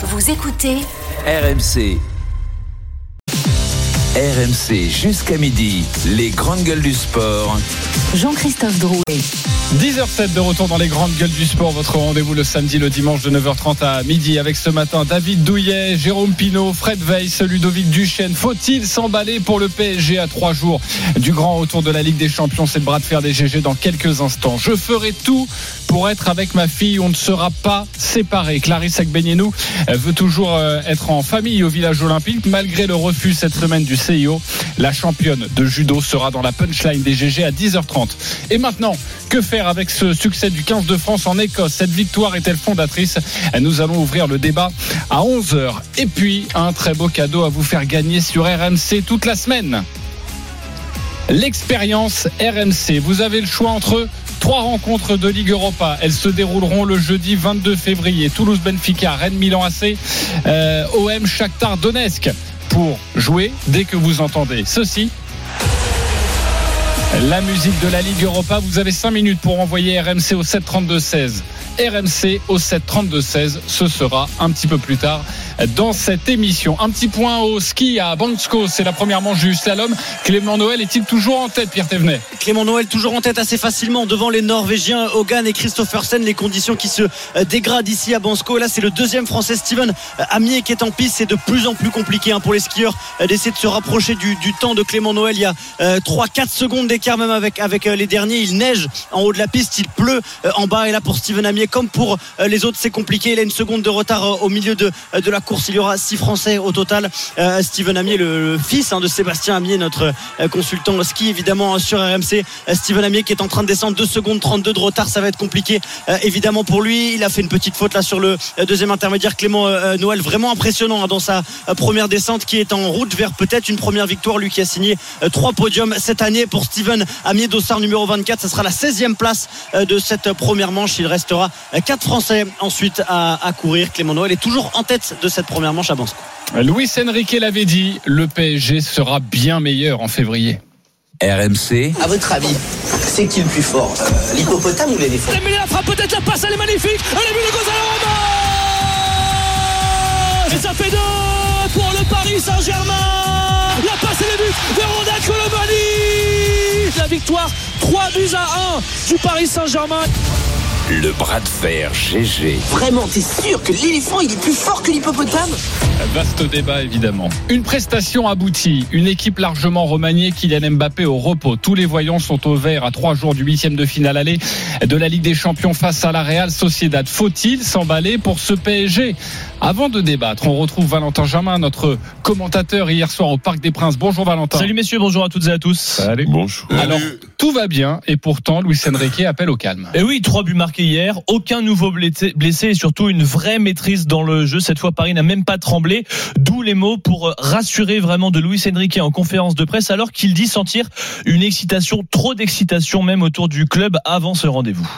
Vous écoutez RMC. RMC jusqu'à midi, les grandes gueules du sport. Jean-Christophe Drouet. 10h07 de retour dans les grandes gueules du sport. Votre rendez-vous le samedi, le dimanche de 9h30 à midi avec ce matin David Douillet, Jérôme Pinault, Fred Weiss, Ludovic Duchesne. Faut-il s'emballer pour le PSG à trois jours du grand retour de la Ligue des Champions? C'est le bras de fer des GG dans quelques instants. Je ferai tout pour être avec ma fille. On ne sera pas séparés. Clarisse Agbenienou veut toujours euh, être en famille au village olympique malgré le refus cette semaine du La championne de judo sera dans la punchline des GG à 10h30. Et maintenant, que faire avec ce succès du 15 de France en Écosse? Cette victoire est-elle fondatrice? Nous allons ouvrir le débat à 11h. Et puis, un très beau cadeau à vous faire gagner sur RMC toute la semaine. L'expérience RMC. Vous avez le choix entre trois rencontres de Ligue Europa. Elles se dérouleront le jeudi 22 février. Toulouse Benfica, Rennes Milan AC, euh, OM Shakhtar Donetsk. Pour jouer dès que vous entendez ceci. La musique de la Ligue Europa, vous avez 5 minutes pour envoyer RMC au 732-16. RMC au 732-16, ce sera un petit peu plus tard dans cette émission. Un petit point au ski à Bansko, c'est la première manche du slalom. Clément Noël est-il toujours en tête, Pierre Thévenet? Clément Noël toujours en tête assez facilement devant les Norvégiens Hogan et Christophersen. Les conditions qui se dégradent ici à Bansko. Là, c'est le deuxième français Steven Amier qui est en piste. C'est de plus en plus compliqué hein, pour les skieurs d'essayer de se rapprocher du, du, temps de Clément Noël. Il y a 3-4 secondes d'écart même avec, avec les derniers. Il neige en haut de la piste, il pleut en bas. Et là, pour Steven Amier, comme pour les autres, c'est compliqué. Il a une seconde de retard au milieu de, de la course. Il y aura six Français au total. Euh, Steven Amier, le, fils hein, de Sébastien Amier, notre euh, consultant ski évidemment sur RMC. Euh, Steven Amier qui est en train de descendre 2 secondes 32 de retard, ça va être compliqué évidemment pour lui. Il a fait une petite faute là sur le deuxième intermédiaire. Clément Noël, vraiment impressionnant hein, dans sa première descente qui est en route vers peut-être une première victoire. Lui qui a signé trois podiums cette année pour Steven Amier Dossard numéro 24. Ce sera la 16e place de cette première manche. Il restera quatre Français ensuite à, à courir. Clément Noël est toujours en tête de cette première manche à Bansko. Luis Enrique l'avait dit, le PSG sera bien meilleur en février. RMC. À votre avis, c'est qui le plus fort euh, L'hippopotame ou l'éléphant Mais la frappe peut-être la passe, elle est magnifique. Elle a vu le Gonzalo Et ça fait deux pour le Paris Saint-Germain. La passe et le but de Ronald Colomani. La victoire 3 buts à 1 du Paris Saint-Germain. Le bras de fer GG. Vraiment, t'es sûr que l'éléphant il est plus fort que l'hippopotame? Vaste débat évidemment. Une prestation aboutie, une équipe largement remaniée, Kylian Mbappé au repos. Tous les voyants sont au vert à trois jours du huitième de finale aller de la Ligue des Champions face à la Real Sociedad. Faut-il s'emballer pour ce PSG Avant de débattre, on retrouve Valentin Germain, notre commentateur hier soir au Parc des Princes. Bonjour Valentin. Salut messieurs, bonjour à toutes et à tous. Salut. Bonjour. Alors, tout va bien et pourtant Luis Enrique appelle au calme. Et oui, trois buts marqués hier, aucun nouveau blessé et surtout une vraie maîtrise dans le jeu. Cette fois, Paris n'a même pas tremblé. D'où les mots pour rassurer vraiment de Luis Enrique en conférence de presse alors qu'il dit sentir une excitation, trop d'excitation même autour du club avant ce rendez-vous.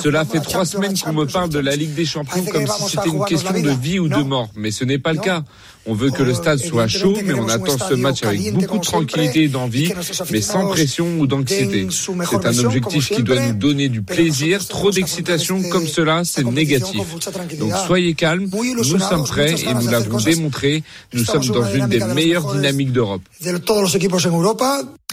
Cela fait trois semaines qu'on me parle de la Ligue des Champions comme si c'était une question de vie ou de mort, mais ce n'est pas le cas. On veut que le stade soit chaud, mais on attend ce match avec beaucoup de tranquillité et d'envie, mais sans pression ou d'anxiété. C'est un objectif qui doit nous donner du plaisir. Trop d'excitation comme cela, c'est négatif. Donc soyez calmes, nous sommes prêts et nous l'avons démontré. Nous sommes dans une des meilleures dynamiques d'Europe.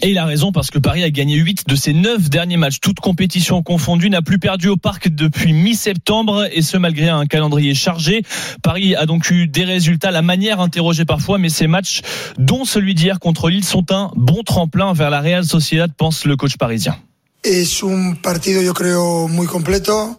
Et il a raison parce que Paris a gagné 8 de ses 9 derniers matchs, toutes compétitions confondues, n'a plus perdu au parc depuis mi-septembre et ce malgré un calendrier chargé. Paris a donc eu des résultats, la manière interrogée parfois, mais ces matchs, dont celui d'hier contre Lille, sont un bon tremplin vers la Real Sociedad, pense le coach parisien.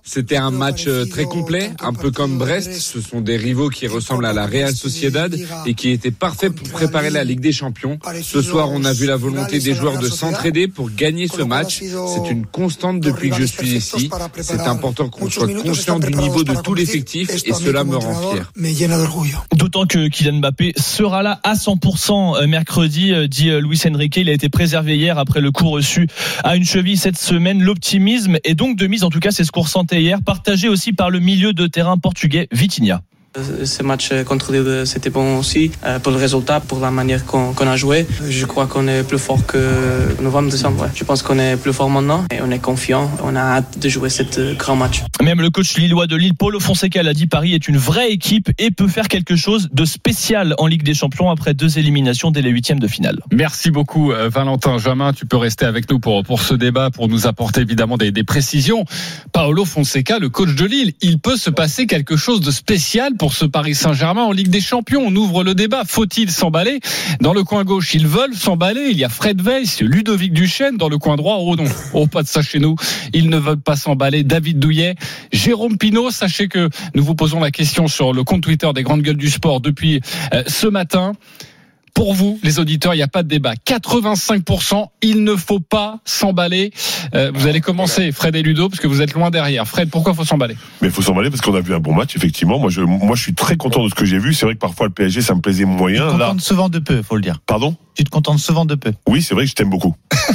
C'était un match euh, très complet, un peu comme Brest. Ce sont des rivaux qui ressemblent à la Real Sociedad et qui étaient parfaits pour préparer la Ligue des Champions. Ce soir, on a vu la volonté des joueurs de s'entraider pour gagner ce match. C'est une constante depuis que je suis ici. C'est important qu'on soit conscient du niveau de tout l'effectif et cela me rend fier. D'autant que Kylian Mbappé sera là à 100% mercredi, dit Luis Enrique. Il a été préservé hier après le coup reçu à une cheville cette semaine. L'optimisme est donc de mise, en tout cas c'est ce qu'on ressentait hier, partagé aussi par le milieu de terrain portugais Vitinha. Ce match contre Lille, c'était bon aussi pour le résultat, pour la manière qu'on a joué. Je crois qu'on est plus fort que novembre, décembre. Je pense qu'on est plus fort maintenant et on est confiant. On a hâte de jouer ce grand match. Même le coach lillois de Lille, Paulo Fonseca, l'a dit, Paris est une vraie équipe et peut faire quelque chose de spécial en Ligue des Champions après deux éliminations dès les huitièmes de finale. Merci beaucoup, Valentin. Jamin, tu peux rester avec nous pour, pour ce débat, pour nous apporter évidemment des, des précisions. Paolo Fonseca, le coach de Lille, il peut se passer quelque chose de spécial pour ce Paris Saint-Germain en Ligue des Champions. On ouvre le débat. Faut-il s'emballer Dans le coin gauche, ils veulent s'emballer. Il y a Fred Weiss, Ludovic Duchesne. Dans le coin droit, oh non, oh pas de ça chez nous. Ils ne veulent pas s'emballer. David Douillet, Jérôme Pinault. Sachez que nous vous posons la question sur le compte Twitter des grandes gueules du sport depuis euh, ce matin. Pour vous, les auditeurs, il n'y a pas de débat. 85%, il ne faut pas s'emballer. Euh, vous allez commencer, Fred et Ludo, parce que vous êtes loin derrière. Fred, pourquoi faut s'emballer? Mais il faut s'emballer parce qu'on a vu un bon match, effectivement. Moi, je, moi, je suis très content de ce que j'ai vu. C'est vrai que parfois le PSG, ça me plaisait moyen. Tu te contentes souvent de peu, faut le dire. Pardon? Tu te contentes souvent de peu. Oui, c'est vrai que je t'aime beaucoup.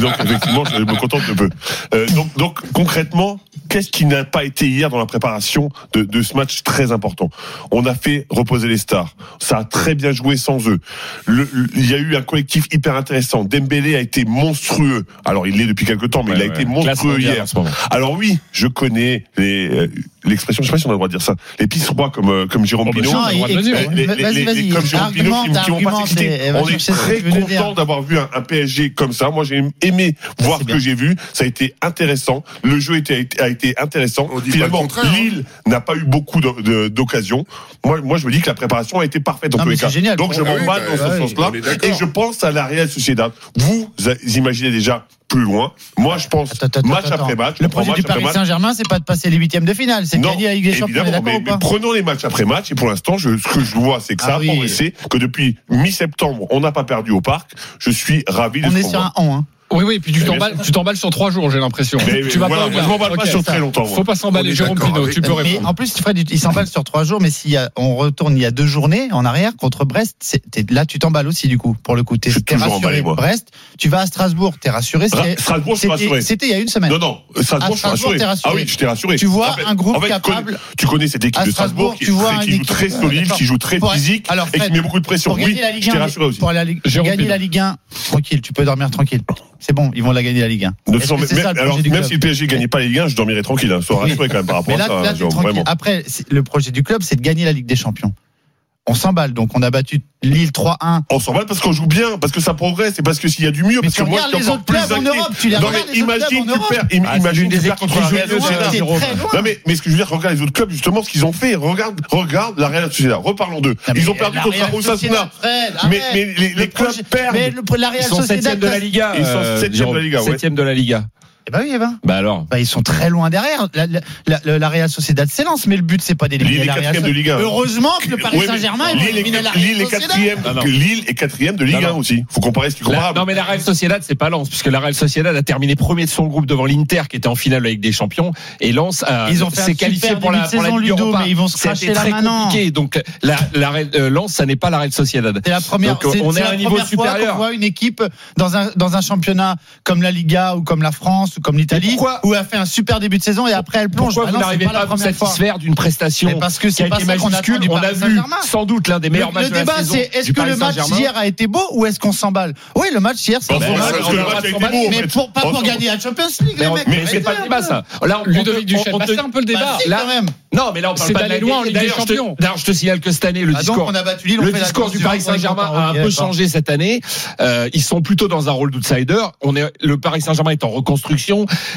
donc, effectivement, je me contente de peu. Euh, donc, donc, concrètement, qu'est-ce qui n'a pas été hier dans la préparation de, de ce match très important? On a fait reposer les stars. Ça a très bien joué sans eux. Le, il y a eu un collectif hyper intéressant. Dembélé a été monstrueux. Alors il l'est depuis quelques temps, mais Ouais, il a ouais. été monstrueux hier. en ce moment. Alors oui, je connais les, euh, l'expression, je sais pas si on a le droit de dire ça, les pistes rois comme euh, comme Jérôme Oh, Pinault. Vas-y, vas-y. les- comme Jérôme Pinault qui, vont pas s'exciter. On est très content d'avoir vu un, un PSG comme ça. Moi, j'ai aimé voir ce que j'ai vu. Ça a été intéressant. Le jeu était, a été intéressant. Finalement, hein. Lille n'a pas eu beaucoup d'occasions. Moi, moi, je me dis que la préparation a été parfaite en Non, tous les cas. c'est génial. Donc, je Ah oui, m'emballe bah, dans ce sens-là. Et je pense à la Real Sociedad. Vous imaginez déjà plus loin. Moi, je pense Attends, attends, match attends. après match. Le on projet du Paris. Saint-Germain, c'est pas de passer les huitièmes de finale, c'est de gagner Ligue des Champions. On est mais, prenons les matchs après match et pour l'instant, ce que je vois, c'est que ça Ah a oui. progressé, que depuis mi-septembre, on n'a pas perdu au parc. Je suis ravi de On ce est qu'on sur voit. un on. Hein. Oui, oui, puis tu Mais bien t'emballes, tu t'emballes sur trois jours, j'ai l'impression. Mais- tu vas voilà, pas moi, je m'emballe pas Ok, sur très longtemps. Faut pas s'emballer, Jérôme avec- tu peux Mais répondre. en plus, Fred, il s'emballe sur trois jours, mais si on retourne il y a deux journées en arrière contre Brest, là tu t'emballes aussi du coup, pour le coup. T'es Je t'es rassuré. emballé, moi. Brest, tu vas à Strasbourg, t'es rassuré. Ra- Strasbourg, je suis rassuré. C'était il y a une semaine. Non, non, Strasbourg, À je suis Strasbourg, rassuré. Ah oui, je t'ai rassuré. Tu vois un groupe capable- Tu connais cette équipe de Strasbourg, Strasbourg, qui, tu vois très- un qui joue très solide, qui joue très physique et qui met beaucoup de pression. Oui, je t'ai 1, rassuré aussi. pour gagner la Ligue 1, tranquille, tu peux dormir tranquille. C'est bon, ils vont la gagner la Ligue 1. De toute Est-ce façon, que c'est même, alors, si le PSG gagnait pas les Ligue 1, je dormirais tranquille. Hein. Sois rassuré quand même par rapport à ça, vraiment. Après, le projet du club, c'est de gagner la Ligue des Champions. On s'emballe, donc on a battu Lille 3-1. On s'en va parce qu'on joue bien, parce que ça progresse et parce que s'il y a du mieux. Mais parce tu que moi, je suis les encore autres plus clubs en. Europe, tu les Non, mais les imagine, tu Europe. perds, Ah, imagine, tu des perds équipes contre qui la Real Sociedad. Non mais, mais ce que je veux dire, regarde les autres clubs justement ce qu'ils ont fait. Regarde, regarde la Real Sociedad. Reparlons d'eux. Ils ont perdu la contre Osasuna. Mais, mais les, Le les clubs perdent. Mais le- la Real Ils sont Sociedad, septième de la Liga. Ils sont euh, septième de la Liga, ouais. Septième de la Liga. Eh ben oui, eh ben. Bah alors. Bah, ils sont très loin derrière. La, la, la, la Real Sociedad s'élance, mais le but c'est pas d'éliminer Lille est la Real quatrième de Sociedad. Ligue 1. Heureusement que le Paris Saint-Germain est- éliminer la Real Lille est Sociedad. quatrième. Lille est quatrième de Ligue Non, 1 non. aussi. Faut comparer ce qui est La- comparable. non mais la Real Sociedad c'est pas Lens puisque la Real Sociedad a terminé premier de son groupe devant l'Inter qui était en finale avec des champions et Lens a- Ils ont fait un s'est qualifié pour la, pour la saison, Ligue Ludo, Europa. mais ils vont se cracher là très maintenant. compliqué donc la, la Real- euh, Lens ça n'est pas la Real Sociedad. C'est la première, Donc, c'est- on c'est est à la un niveau première fois supérieur. qu'on voit une équipe dans un, dans un championnat comme la Liga ou comme la France comme l'Italie où elle fait un super début de saison et après elle plonge. Pourquoi Bah vous non, n'arrivez pas pas à vous satisfaire d'une prestation Mais parce que qui c'est a pas été ça qu'on attend majuscule du On a Paris vu Saint-Germain. sans doute l'un des meilleurs Le, matchs le de la débat, saison c'est est-ce que le match d'hier a été beau ou est-ce qu'on s'emballe? Oui, le match hier, c'est Bah, beau Mais pas pour gagner la Champions League, Mais, les mecs. mais c'est pas le débat ça. Là, on- Ludovic Duchesne, bah, c'est un peu le débat. Bah, Là- même. Non, mais là on parle C'est pas de d'aller la loin en Ligue des D'ailleurs, je te- Champions. D'ailleurs, je te signale que cette année, le Ah, discours, le du Paris Saint-Germain a un peu changé cette année. Euh, ils sont plutôt dans un rôle d'outsider. On est, le Paris Saint-Germain est en reconstruction.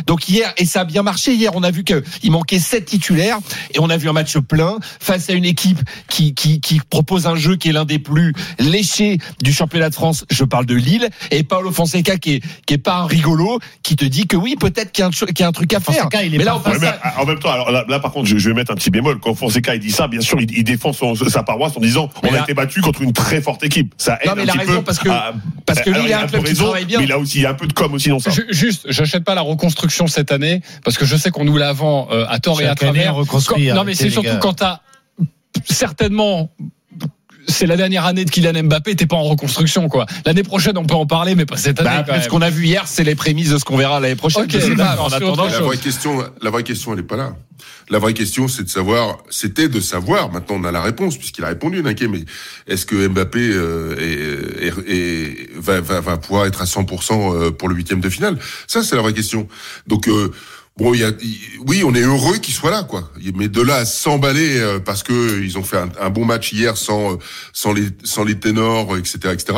Donc hier, et ça a bien marché hier, on a vu qu'il manquait sept titulaires et on a vu un match plein face à une équipe qui, qui, qui propose un jeu qui est l'un des plus léchés du championnat de France. Je parle de Lille et Paolo Fonseca qui est, qui est pas un rigolo, qui te dit que oui, peut-être qu'il y, a un cho- qu'il y a un truc à faire. Fonseca, il est mais là, pas on peut Ouais, mais en même temps, alors là, là, par contre, je, je vais mettre un petit bémol. Quand Fonseca il dit ça, bien sûr, il, il défend son- sa paroisse en disant Mais on a là- été battu contre une très forte équipe. Ça aide Non, mais un il a petit raison, peu parce que- à- parce que a a un un club peu qui raison, travaille bien. mais a aussi il y a un peu de com aussi dans ça. Ju- Juste, j'achète pas la reconstruction cette année parce que je sais qu'on nous la vend euh, à tort et à année, travers. on reconstruit, Quand- non, mais arrêtez, c'est surtout quand t'as certainement c'est la dernière année de Kylian Mbappé, t'es pas en reconstruction, quoi. L'année prochaine, on peut en parler, mais pas cette année. Bah, ce qu'on a vu hier, c'est les prémices de ce qu'on verra l'année prochaine. D'accord, en attendant, La vraie question, la vraie question, elle est pas là. La vraie question, c'est de savoir, c'était de savoir. Maintenant, on a la réponse puisqu'il a répondu, Ninké. Mais est-ce que Mbappé euh, est, est- est- va, va, va pouvoir être à 100% euh, pour le huitième de finale? Ça, c'est la vraie question. Donc. euh, Oui, on est heureux qu'il soit là, quoi. Mais de là à s'emballer euh, parce que ils ont fait un, bon match hier sans euh, sans les sans les ténors, etc., etc.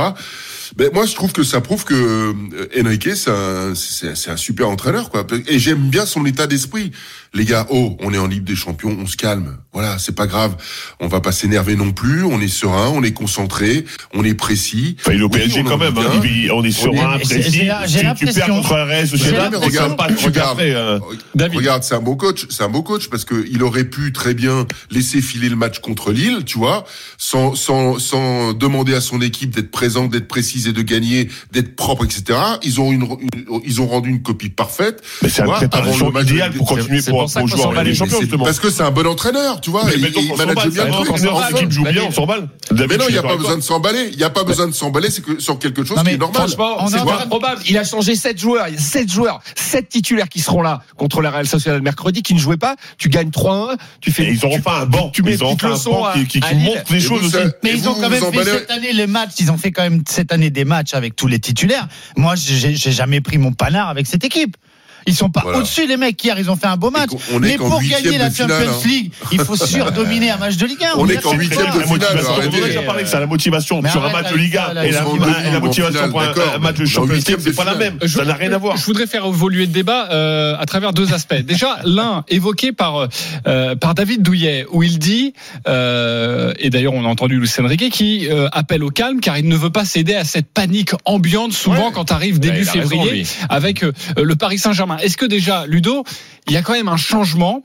Ben moi, je trouve que ça prouve que euh, Enrique, c'est un un super entraîneur, quoi. Et j'aime bien son état d'esprit. Les gars, oh, on est en Ligue des Champions, on se calme. Voilà, c'est pas grave. On va pas s'énerver non plus. On est serein, on est concentré, on est précis. Enfin, il est au Oui, PSG on quand même. hein. Il- On est sur On est- précis. j'ai- j'ai Tu- Tu perds l'impression- contre un Real j'ai regarde, pas regarde, hein. David. Regarde, c'est un beau coach, c'est un beau coach parce que il aurait pu très bien laisser filer le match contre Lille, tu vois, sans sans sans demander à son équipe d'être présente, d'être précise et de gagner, d'être propre, etc. Ils ont une, une- ils ont rendu une copie parfaite. Mais c'est tu une vois, avant préparation le match idéale pour continuer pour, pour ça pour qu'on s'en bat les Champions, justement. parce que c'est un bon entraîneur, tu vois. Il on manage s'emballe, bien le truc. joue bien, on s'emballe. Mais non, il n'y a pas besoin de s'emballer. Il n'y a pas besoin de s'emballer, sur quelque chose qui est normal. Franchement, On c'est pas probable. Il a changé 7 joueurs. Il y a 7 joueurs, 7 titulaires qui seront là contre la Real Sociedad mercredi, qui ne jouaient pas. Tu gagnes 3-1. Tu fais. Ils auront tu- pas un banc. Tu mets une leçon qui, montre les choses aussi. ça- Mais ils ont quand même fait cette année les matchs. Ils ont fait quand même cette année des matchs avec tous les titulaires. Moi, j'ai jamais pris mon panard avec cette équipe. Ils sont pas Voilà. au-dessus les mecs hier. Ils ont fait un beau match. on Mais pour gagner la de finale, Champions hein. League, il faut surdominer un match de Ligue 1. On est est qu'en huitième de La finale, motivation, on a déjà parlé que c'est la motivation Mais sur un match de ça, là, et la, motivation pour un, match de Champions League, c'est de pas la même. Ça n'a rien à voir. Je voudrais faire évoluer le débat euh, à travers deux aspects. Déjà, l'un évoqué par euh, par David Douillet, où il dit, euh, et d'ailleurs on a entendu Luis Enrique, qui appelle au calme car il ne veut pas céder à cette panique ambiante souvent Ouais. quand arrive début Ouais, raison, février avec le Paris Est-ce que déjà, Ludo, il y a quand même un changement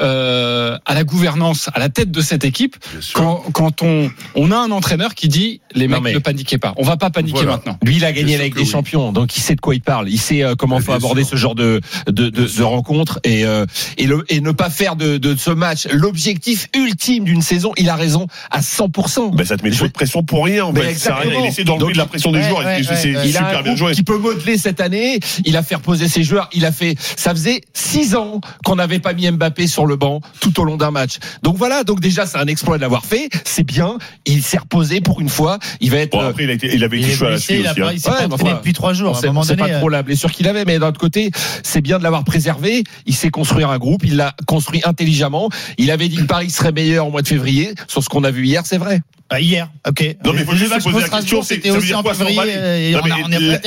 euh, à la gouvernance, à la tête de cette équipe, quand, quand on, on a un entraîneur qui dit les mecs mais- ne paniquez pas, on va pas paniquer Voilà. maintenant. Lui, il a gagné que des oui. Champions, donc il sait de quoi il parle. Il sait euh, comment faut aborder sûr. ce genre de de, de, de rencontre et euh, et, le, et ne pas faire de, de ce match l'objectif ultime d'une saison. Il a raison à 100%. Ben, ça te met trop de pression pour rien, en fait. Ça rien. Il essaie d'enlever de la pression des ouais, joueurs. ouais, c'est- C'est ouais, il a super un bien joué. qui peut modeler cette année. Il a fait reposer ses joueurs. Il a fait. Ça faisait six ans qu'on n'avait pas mis Mbappé sur le banc tout au long d'un match. Donc voilà. Donc déjà, c'est un exploit de l'avoir fait. C'est bien. Il s'est reposé pour une fois. Il va être. Bon, euh, après, il, a été, il avait Il été à la blessé, il a aussi. hein. il s'est Ouais, pas mais entraîné enfin, depuis trois jours. C'est pas euh, trop la blessure qu'il avait, mais d'un autre côté, c'est bien de l'avoir préservé. Il sait construire un groupe, il l'a construit intelligemment. Il avait dit que Paris serait meilleur au mois de février. Sur ce qu'on a vu hier, c'est vrai. Bah, hier, ok. Non, mais il faut juste se poser la question, c'est c'était ça veut aussi dire quoi s'emballer euh,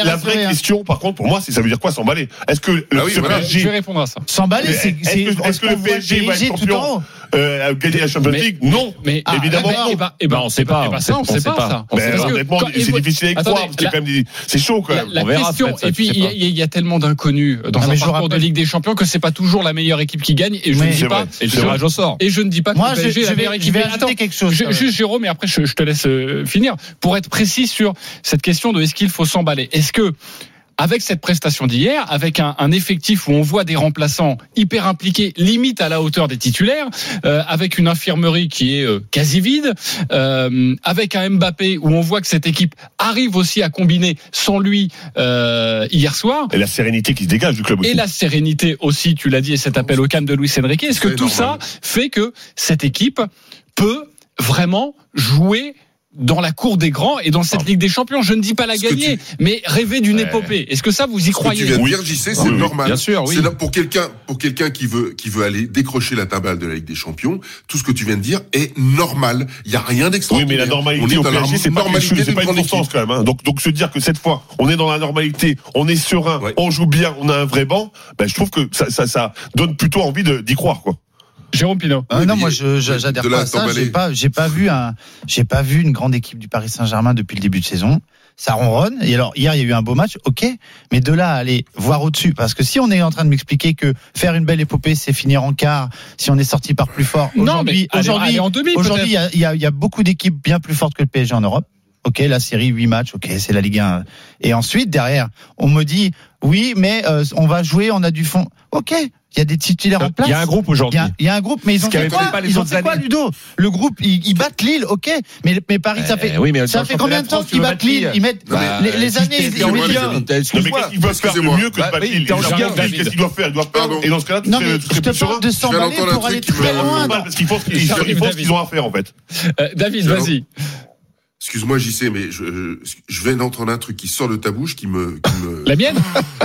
la, vraie hein. question, par contre, pour moi, c'est ça veut dire quoi s'emballer? Est-ce que le Ah voilà. Je PSG vais répondre à ça. S'emballer, c'est est-ce que- est-ce que on le PSG va être PSG tout champion. Euh, à gagner la Champions Mais- League Non. Mais Ah, évidemment ah, non. Eh ben, eh ben, Non, on sait ben, pas. eh ben, On ça, on sait sait pas pas. ça. Ben, Parce que honnêtement, quand- c'est difficile à croire. C'est chaud quand La, même. la On verra, question, et puis il y, a- pas. il y a tellement d'inconnus dans un mais parcours de Ligue des Champions que c'est pas toujours la meilleure équipe qui gagne. Et je Mais- ne dis pas. Et le je- tirage au sort. Et je ne dis pas que Moi, le je, PSG est je la vais, meilleure je équipe. vais Mais ajouter attends, quelque chose. juste Jérôme, et après je, je te laisse euh, finir. Pour être précis sur cette question de est-ce qu'il faut s'emballer. Est-ce que avec cette prestation d'hier, avec un, un effectif où on voit des remplaçants hyper impliqués, limite à la hauteur des titulaires, euh, avec une infirmerie qui est euh, quasi vide, euh, avec un Mbappé où on voit que cette équipe arrive aussi à combiner sans lui euh, hier soir. Et la sérénité qui se dégage du club aussi. Et la sérénité aussi, tu l'as dit, et cet appel au calme de Luis Enrique. Est-ce que tout normal. ça fait que cette équipe peut vraiment jouer dans la cour des grands et dans cette Ligue des Champions Je ne dis pas la gagner, mais rêver d'une épopée. Est-ce que ça, vous y Ce que tu croyez viens de Oui. dire, JC, c'est Oui, oui, normal. bien sûr, oui. C'est là pour quelqu'un, pour quelqu'un qui veut, qui veut aller décrocher la tabale de la Ligue des Champions. Tout ce que tu viens de dire est normal. Il y a rien Oui, d'extraordinaire. mais la On normalité est au PSG, c'est pas, quelque normalité chose- c'est pas une constance quand même. hein. Donc, donc se dire que cette fois, on est dans la normalité, on est serein, Ouais. on joue bien, on a un vrai banc, ben, je trouve que ça, ça, ça donne plutôt envie de- d'y croire, quoi. Jérôme Pinault. Ah Oui, non, moi j'adhère pas à ça. J'ai pas j'ai pas vu un j'ai pas vu une grande équipe du Paris Saint-Germain depuis le début de saison. Ça ronronne. Et alors hier il y a eu un beau match, ok. Mais de là à aller voir au-dessus, parce que si on est en train de m'expliquer que faire une belle épopée c'est finir en quart, si on est sorti par plus fort. Non, Aujourd'hui aujourd'hui aller en demi, aujourd'hui il y a, il y a- il y a beaucoup d'équipes bien plus fortes que le PSG en Europe. Ok, la série 8 matchs, ok, c'est la Ligue 1. Et ensuite, derrière, on me dit, oui, mais euh, on va jouer, on a du fond. Ok, il y a des titulaires en place. Il y a un groupe aujourd'hui. Il y a- il y, a un groupe, mais ils ont fait quoi pas les Ils ont fait quoi, années. Ludo Le groupe, ils, ils battent Lille, ok. Mais, mais Paris, ça Eh fait, oui, mais dans ça fait combien de temps qu'ils battent Lille Lille Ils mettent Bah, les, les années, t'es- ils, ils Non, mais qu'est-ce qu'ils doivent faire de mieux que de Bah, battre Lille Ils. Qu'est-ce qu'ils doivent faire? Ils doivent perdre. Et dans ce cas-là, tu Non, mais je te parle de s'emballer pour aller très loin. Parce qu'ils font ce qu'ils ils ont à faire en fait. Euh, David, vas-y. Excuse-moi, j'y sais, mais je, je viens d'entendre un truc qui sort de ta bouche qui me, qui me... La mienne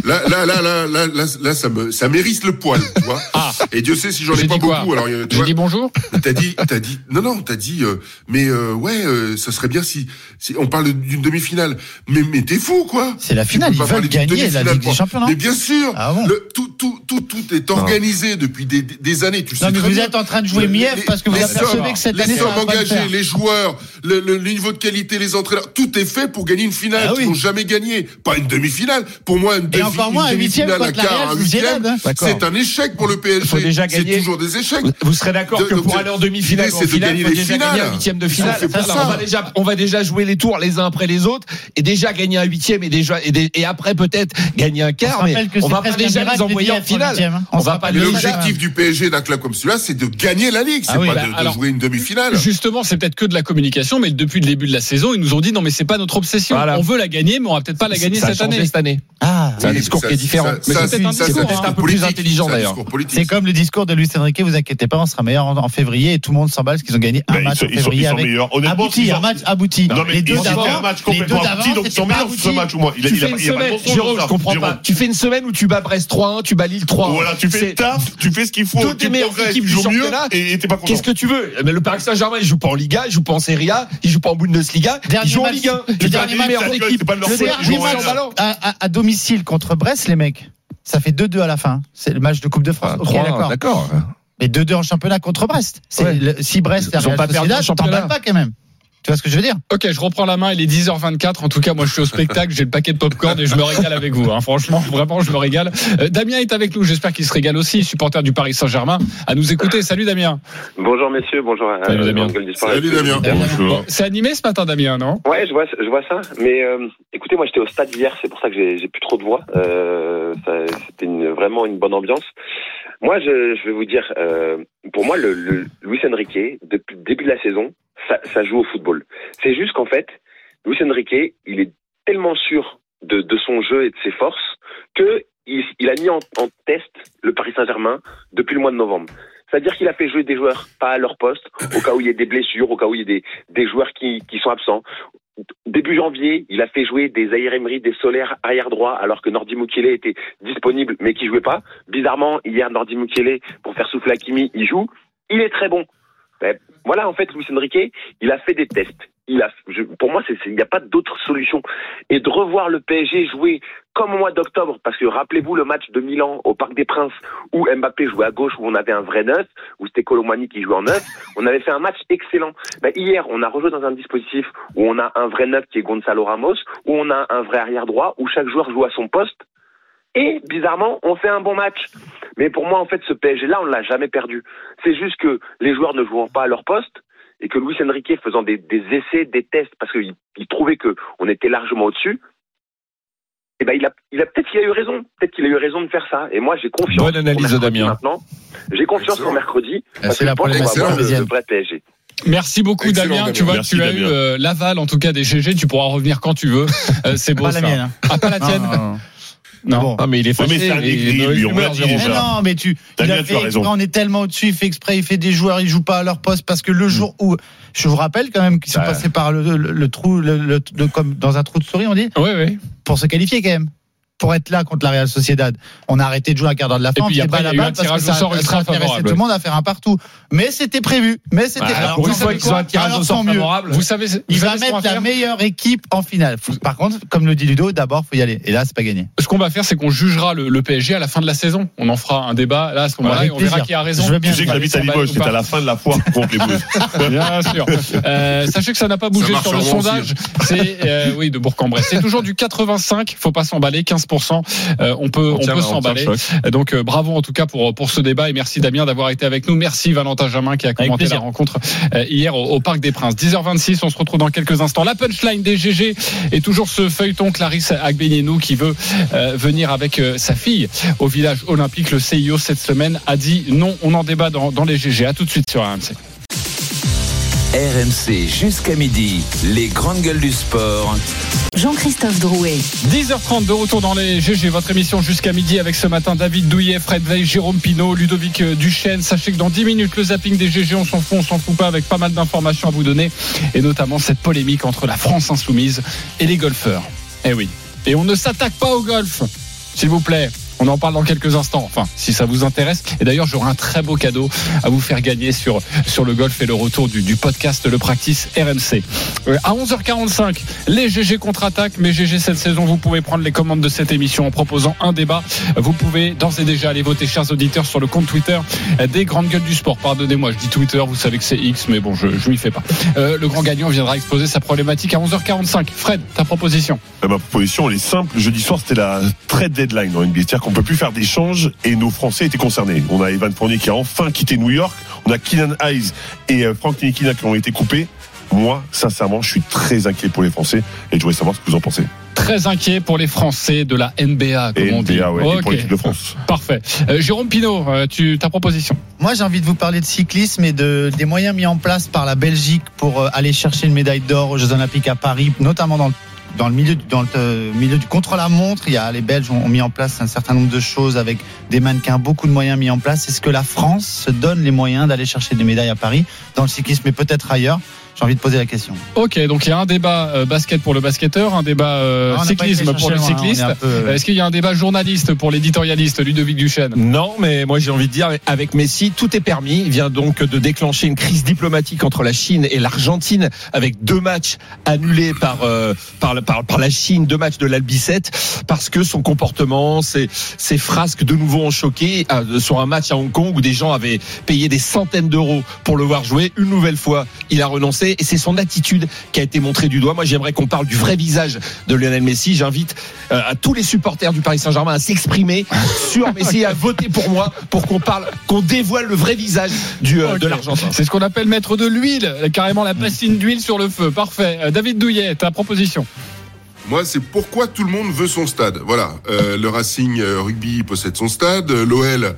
Là, là, là, là, là, là, là, ça me, ça m'érisse le poil, tu vois. Ah. Et Dieu sait si j'en ai pas beaucoup. Alors, euh, tu J'ai vois, dit bonjour t'as dit, t'as dit, non, non, t'as dit, euh, mais euh, ouais, euh, ça serait bien si, si on parle d'une demi-finale. Mais, mais t'es fou, quoi. C'est la finale, ils veulent gagner la Ligue des. Champions, Mais bien sûr. Ah bon le, tout, tout, tout, tout est organisé depuis des, des- années. Tu Non, sais mais très vous bien. êtes en train de jouer Les- mief les- parce que vous les apercevez que cette les année, ça sommes va pas le engagées, faire. les joueurs, le, le niveau de qualité, les entraîneurs, tout est fait pour gagner une finale. Ah Ils n'ont jamais gagné. Pas une demi-finale. Pour moi, une, Et demi- encore une moins un huitième demi-finale, un quart, un huitième, gênez, hein. C'est un échec pour le PSG. faut déjà C'est gagner. toujours des échecs. Vous- Vous serez d'accord que pour c'est- aller en demi-finale c'est de finale, gagner les finales. un huitième de finale. On ça. va déjà, on va déjà jouer les tours les uns après les autres et déjà gagner un huitième et déjà et, des- et après peut-être gagner un quart. Mais que on c'est va pas déjà les envoyer en finale. hein. On va pas l'objectif du PSG d'un club comme celui-là, c'est de gagner la Ligue. C'est Ah oui, pas bah, de, jouer une demi-finale. Justement, c'est peut-être que de la communication, mais depuis le début de la saison, ils nous ont dit non, mais c'est pas notre obsession. Voilà. On veut la gagner, mais on va peut-être pas la gagner Ça cette année. cette année. Ah, C'est un discours ça- qui est différent. ça- Mais c'est peut-être un discours, hein. un peu plus intelligent, d'ailleurs. c'est comme le discours de Luis Enrique, vous inquiétez pas, on sera meilleur en, en février et tout le monde s'emballe parce qu'ils ont gagné un ils match sont- en février ils sont avec abouti, un match abouti. Non, mais les deux d'avant, un match les complètement deux abouti, d'avant, donc ils sont meilleurs sur ce match ou moi. Il a- Jérôme, je comprends pas. Tu fais une semaine où tu bats Brest 3-1, tu bats Lille 3-1. Voilà, tu fais taf, tu fais ce qu'il faut, Toutes les meilleures équipes du championnat. et et t'es pas content. Qu'est-ce que tu veux? Mais le Paris Saint-Germain, il joue pas en Liga, il joue pas en Serie A, il joue pas en Bundesliga, il Dernier joue en match- Ligue 1. le dernier match, ils jouent en à, domicile contre Brest, les mecs. Ça fait 2-2 à la fin. C'est le match de Coupe de France. Ah, d'accord. Mais 2-2 en championnat contre Brest. C'est Ouais. le- si Brest Ils est ont pas perdu en t'en pas quand même. Tu vois ce que je veux dire? Ok, je reprends la main, il est 10h24. En tout cas, moi, je suis au spectacle, j'ai le paquet de popcorn et je me régale avec vous. hein. Franchement, vraiment, je me régale. Euh, Damien est avec nous, j'espère qu'il se régale aussi, supporter du Paris Saint-Germain, à nous écouter. Salut Damien. Bonjour messieurs, bonjour à Salut, Damien. Salut Damien. Bon, c'est animé ce matin, Damien, non? Ouais, je vois, je vois ça. Mais euh, écoutez, moi j'étais au stade hier, c'est pour ça que j'ai j'ai plus trop de voix. Euh, ça- C'était une- vraiment une bonne ambiance. Moi, je, je vais vous dire, euh, pour moi, le, le Luis Enrique, depuis le début de la saison, ça, ça joue au football. C'est juste qu'en fait, Luis Enrique, il est tellement sûr de, de son jeu et de ses forces que il, a mis en, test le Paris Saint-Germain depuis le mois de novembre. C'est-à-dire qu'il a fait jouer des joueurs pas à leur poste, au cas où il y ait des blessures, au cas où il y ait des, des joueurs qui, qui sont absents. Début janvier, il a fait jouer des Emery, des Solaires arrière droit, alors que Nordi Mukele était disponible, mais qui jouait pas. Bizarrement, hier, Nordi Mukele, pour faire souffler Hakimi, il joue. Il est très bon. Mais voilà, en fait, Luis Enrique, il a fait des tests. Il a, je- pour moi, il n'y a pas d'autre solution. Et de revoir le PSG jouer comme au mois d'octobre, parce que rappelez-vous le match de Milan au Parc des Princes, où Mbappé jouait à gauche, où on avait un vrai neuf, où c'était Colomani qui jouait en neuf, on avait fait un match excellent. Ben, hier, on a rejoué dans un dispositif où on a un vrai neuf qui est Gonzalo Ramos, où on a un vrai arrière droit, où chaque joueur joue à son poste. Et bizarrement, on fait un bon match. Mais pour moi, en fait, ce PSG-là, on ne l'a jamais perdu. C'est juste que les joueurs ne jouant pas à leur poste et que Luis Enrique faisant des, des essais, des tests, parce qu'il il trouvait que on était largement au-dessus. Eh ben, il a, il a peut-être qu'il a eu raison. Peut-être qu'il a eu raison de faire ça. Et moi, j'ai confiance. Bonne analyse mercredi Damien. Maintenant, j'ai confiance pour mercredi. Parce c'est que la je pense qu'on va avoir le, vrai PSG. Merci beaucoup, Excellent, Damien. Damien. Tu vois, Merci, tu as Damien. eu euh, l'aval, en tout cas, des GG. Tu pourras revenir quand tu veux. Euh, c'est beau, Pas ça. la mienne. Ah, pas la tienne Non, non, non. Non. Bon. Ah, mais il est Ouais, mais fâché. il on l'a dit déjà. Mais non, mais tu, il a fait exprès, on est tellement au-dessus, il fait exprès, il fait des joueurs, il joue pas à leur poste parce que le Mm. jour où, je vous rappelle quand même qu'ils sont Ouais. passés par le, le- le trou, le, le- le- comme dans un trou de souris, on dit, Oui, oui. pour se qualifier quand même. Pour être là contre la Real Sociedad, on a arrêté de jouer à quart d'heure de la fin. Et puis après, pas il y a la eu un balle parce tirage que au ça, sort ça ultra intéressait favorable. tout le monde à faire un partout. Mais c'était prévu. Mais c'était. Bah, alors, une vous fois savez qu'ils ont un quoi tirage au sort favorable. Vous savez, Il va mettre la meilleure équipe en finale. Par contre, comme le dit Ludo, d'abord faut y aller. Et là, c'est pas gagné. Ce qu'on va faire, c'est qu'on jugera le, le PSG à la fin de la saison. On en fera un débat là à ce moment-là et on verra qui a raison. Je veux bien. Tu sais que j'habite à Limoges, c'est à la fin de la foire contre les Blues. Bien sûr. Euh, sachez que ça n'a pas bougé sur le sondage. C'est euh, oui de Bourg-en-Bresse. C'est toujours du 85. Faut pas s'emballer. 15 15%. Euh, on peut, on, peut s'emballer. Donc bravo en tout cas pour pour ce débat et merci Damien d'avoir été avec nous. Merci Valentin Jamin qui a commenté la rencontre hier au, Parc des Princes. 10h26, on se retrouve dans quelques instants. La punchline des GG est toujours ce feuilleton Clarisse Agbenienou qui veut venir avec sa fille au village olympique. Le CIO cette semaine a dit non. On en débat dans, dans les GG. À tout de suite sur RMC. RMC jusqu'à midi, les grandes gueules du sport. Jean-Christophe Drouet. 10h30 de retour dans les GG, votre émission jusqu'à midi avec ce matin David Douillet, Fred Veil, Jérôme Pinault, Ludovic Duchesne. Sachez que dans 10 minutes, le zapping des GG, on s'en fout, on s'en fout pas avec pas mal d'informations à vous donner et notamment cette polémique entre la France insoumise et les golfeurs. Eh oui. Et on ne s'attaque pas au golf, s'il vous plaît. On en parle dans quelques instants. Enfin, si ça vous intéresse. Et d'ailleurs, j'aurai un très beau cadeau à vous faire gagner sur, sur le golf et le retour du, du podcast Le Practice RMC. Euh, à 11h45, les GG contre-attaque. Mais GG cette saison, vous pouvez prendre les commandes de cette émission en proposant un débat. Vous pouvez d'ores et déjà aller voter, chers auditeurs, sur le compte Twitter des grandes gueules du sport. Pardonnez-moi, je dis Twitter, vous savez que c'est X, mais bon, je, je m'y fais pas. Euh, le grand gagnant viendra exposer sa problématique à 11h45. Fred, ta proposition? Euh, Ma proposition, elle est simple. Jeudi soir, c'était la trade deadline dans une on peut plus faire d'échanges et nos Français étaient concernés. On a Evan Fournier qui a enfin quitté New York. On a Kylian Hayes et euh, Frank Nikina qui ont été coupés. Moi, sincèrement, je suis très inquiet pour les Français et je voudrais savoir ce que vous en pensez très inquiet pour les Français de la NBA, comme on dit. Ouais, pour l'équipe de France. Parfait. Euh, Jérôme Pinault, euh, tu, ta proposition Moi, j'ai envie de vous parler de cyclisme et de, des moyens mis en place par la Belgique pour aller chercher une médaille d'or aux Jeux Olympiques à Paris, notamment dans le dans le milieu dans le euh, milieu du contre-la-montre, il y a les Belges ont, mis en place un certain nombre de choses avec des mannequins, beaucoup de moyens mis en place. Est-ce que la France se donne les moyens d'aller chercher des médailles à Paris dans le cyclisme, mais peut-être ailleurs j'ai envie de poser la question. Ok, donc il y a un débat euh, basket pour le basketteur, un débat euh, cyclisme pour le cycliste. Euh, Est-ce qu'il y a un débat journaliste pour l'éditorialiste Ludovic Duchesne Non, mais moi j'ai envie de dire, avec Messi, tout est permis. Il vient donc de déclencher une crise diplomatique entre la Chine et l'Argentine, avec deux matchs annulés par, par, par, par, la Chine, deux matchs de l'Albicette, parce que son comportement, ses, ses frasques de nouveau ont choqué sur un match à Hong Kong où des gens avaient payé des centaines d'euros pour le voir jouer. Une nouvelle fois, il a renoncé et c'est son attitude qui a été montrée du doigt. Moi, j'aimerais qu'on parle du vrai visage de Lionel Messi. J'invite euh, à tous les supporters du Paris Saint-Germain à s'exprimer sur Messi, à voter pour moi, pour qu'on parle, qu'on dévoile le vrai visage du, euh, de l'Argentin. C'est ce qu'on appelle mettre de l'huile, carrément la bassine d'huile sur le feu. Parfait. Euh, David Douillet, ta proposition. Moi, c'est pourquoi tout le monde veut son stade. Voilà, le Racing Rugby possède son stade, l'OL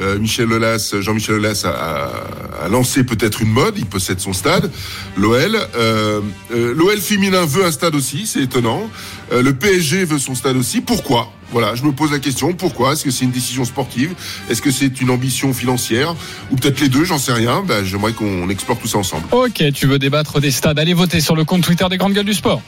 euh, Michel Lolas, Jean-Michel Lolas a, lancé peut-être une mode. Il possède son stade. L'OL, euh, euh, l'OL féminin veut un stade aussi. C'est étonnant. le PSG veut son stade aussi. Pourquoi? Voilà, je me pose la question, pourquoi? Est-ce que c'est une décision sportive? Est-ce que c'est une ambition financière? Ou peut-être les deux, j'en sais rien. Ben, J'aimerais qu'on explore tout ça ensemble. Ok, tu veux débattre des stades? Allez voter sur le compte Twitter des Grandes Gueules du Sport.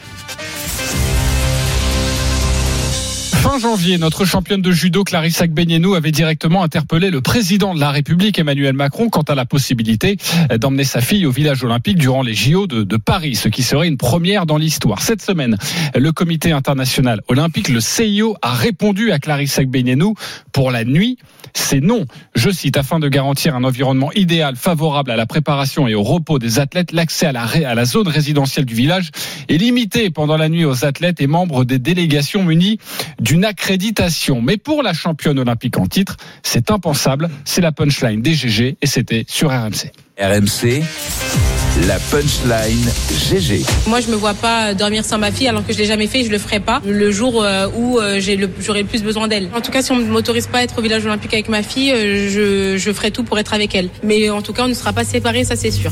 Fin janvier, notre championne de judo Clarissa Gbenienou avait directement interpellé le président de la République Emmanuel Macron quant à la possibilité d'emmener sa fille au village olympique durant les JO de, Paris, ce qui serait une première dans l'histoire. Cette semaine, le comité international olympique, le CIO, a répondu à Clarissa Gbenienou pour la nuit. C'est non. Je cite, afin de garantir un environnement idéal favorable à la préparation et au repos des athlètes, l'accès à la, zone résidentielle du village est limité pendant la nuit aux athlètes et membres des délégations munies du une accréditation. Mais pour la championne olympique en titre, c'est impensable. C'est la punchline des GG et c'était sur RMC. RMC. La punchline GG. Moi, je me vois pas dormir sans ma fille alors que je l'ai jamais fait, je le ferai pas le jour euh, où euh, j'aurai le plus besoin d'elle. En tout cas, si on ne m'autorise pas à être au village olympique avec ma fille, euh, je, je ferai tout pour être avec elle. Mais en tout cas, on ne sera pas séparés, ça c'est sûr.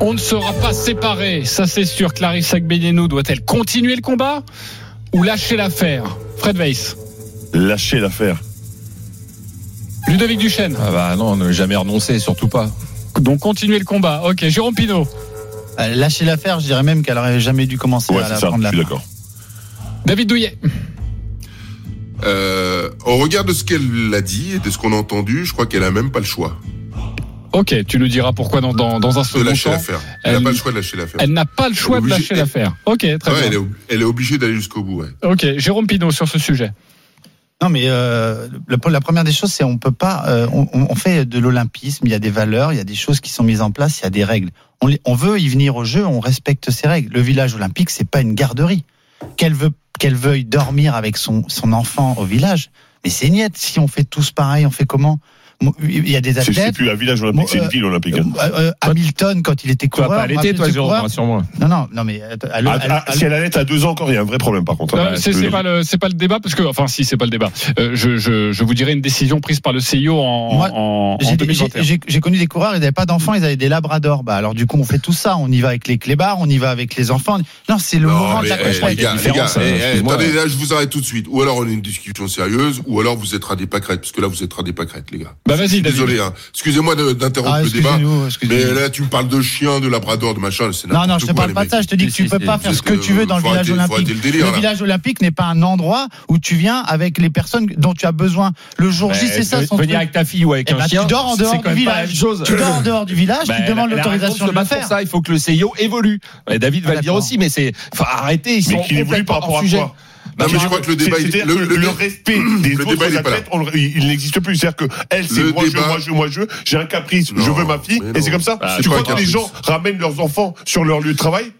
On ne sera pas séparés, ça c'est sûr. Clarissa Gbenianou doit-elle continuer le combat ou lâcher l'affaire? Fred Weiss. Lâcher l'affaire. Ludovic Duchesne. Ah bah non, ne jamais renoncer, surtout pas. Donc continuer le combat. Ok, Jérôme Pinault. Euh, lâcher l'affaire, je dirais même qu'elle aurait jamais dû commencer à la ça, prendre je suis d'accord. David Douillet. Euh, au regard de ce qu'elle a dit et de ce qu'on a entendu, je crois qu'elle a même pas le choix. Ok, tu nous diras pourquoi dans, dans, dans un second lâcher l'affaire. Elle n'a pas le choix de lâcher l'affaire. Elle n'a pas le choix de lâcher l'affaire. Ok, très bien. Elle est, elle est obligée d'aller jusqu'au bout. Ouais. Ok, Jérôme Pinot sur ce sujet. Non, mais euh, la, première des choses, c'est on peut pas. Euh, on, fait de l'olympisme. Il y a des valeurs, il y a des choses qui sont mises en place, il y a des règles. On, on veut y venir au jeu, on respecte ces règles. Le village olympique, c'est pas une garderie. qu'elle veut qu'elle veuille dormir avec son son enfant au village. Mais c'est niette. Si on fait tous pareil, on fait comment? Il y a des athlètes. C'est plus un village olympique, c'est une ville olympique. Euh, euh, Hamilton, quand il était coureur. Tu vas pas allaiter, toi, Jérôme, rassure-moi. Non, non, non, mais. Euh, à, à, à, si elle allait à deux ans encore, il y a un vrai problème, par contre. Non, c'est pas le, c'est pas le débat, parce que, enfin, si, c'est pas le débat. Euh, je, je, je vous dirais une décision prise par le CIO en, Moi, en, en 2021. J'ai connu des coureurs, ils n'avaient pas d'enfants, ils avaient des labradors. Bah, alors, du coup, on fait tout ça. On y va avec les clébards, on y va avec les enfants. Non, c'est le non, moment de la eh, les gars, les gars, eh, attendez, là, je vous arrête tout de suite. Ou alors, on a une discussion sérieuse, ou alors vous êtes à des pâquerettes, parce que là, vous êtes à des pâquerettes, les gars. Bah, vas-y, Désolé, hein. Excusez-moi d'interrompre ah, le débat. Mais là, tu me parles de chien, de labrador, de machin. Non, non, je te parle pas de ça. Je te dis que tu peux pas faire ce que tu veux dans le village olympique. Le village olympique n'est pas un endroit où tu viens avec les personnes dont tu as besoin. Le jour J, c'est ça. Venir avec ta fille ou avec eh un ben, chien. Tu dors en dehors du village. Tu dors en dehors du village. Tu demandes l'autorisation de le faire. ça, il faut que le CIO évolue. David va le dire aussi, mais c'est, faut arrêter. Ils sont évolue par rapport à quoi? Non, mais je crois que le débat, le, le, le, respect des le autres athlètes, on, il n'existe plus. C'est-à-dire que elle, c'est moi, je, moi, je, moi, je, j'ai un caprice, je veux ma fille, et c'est comme ça. Ah, tu crois que les gens ramènent leurs enfants sur leur lieu de travail?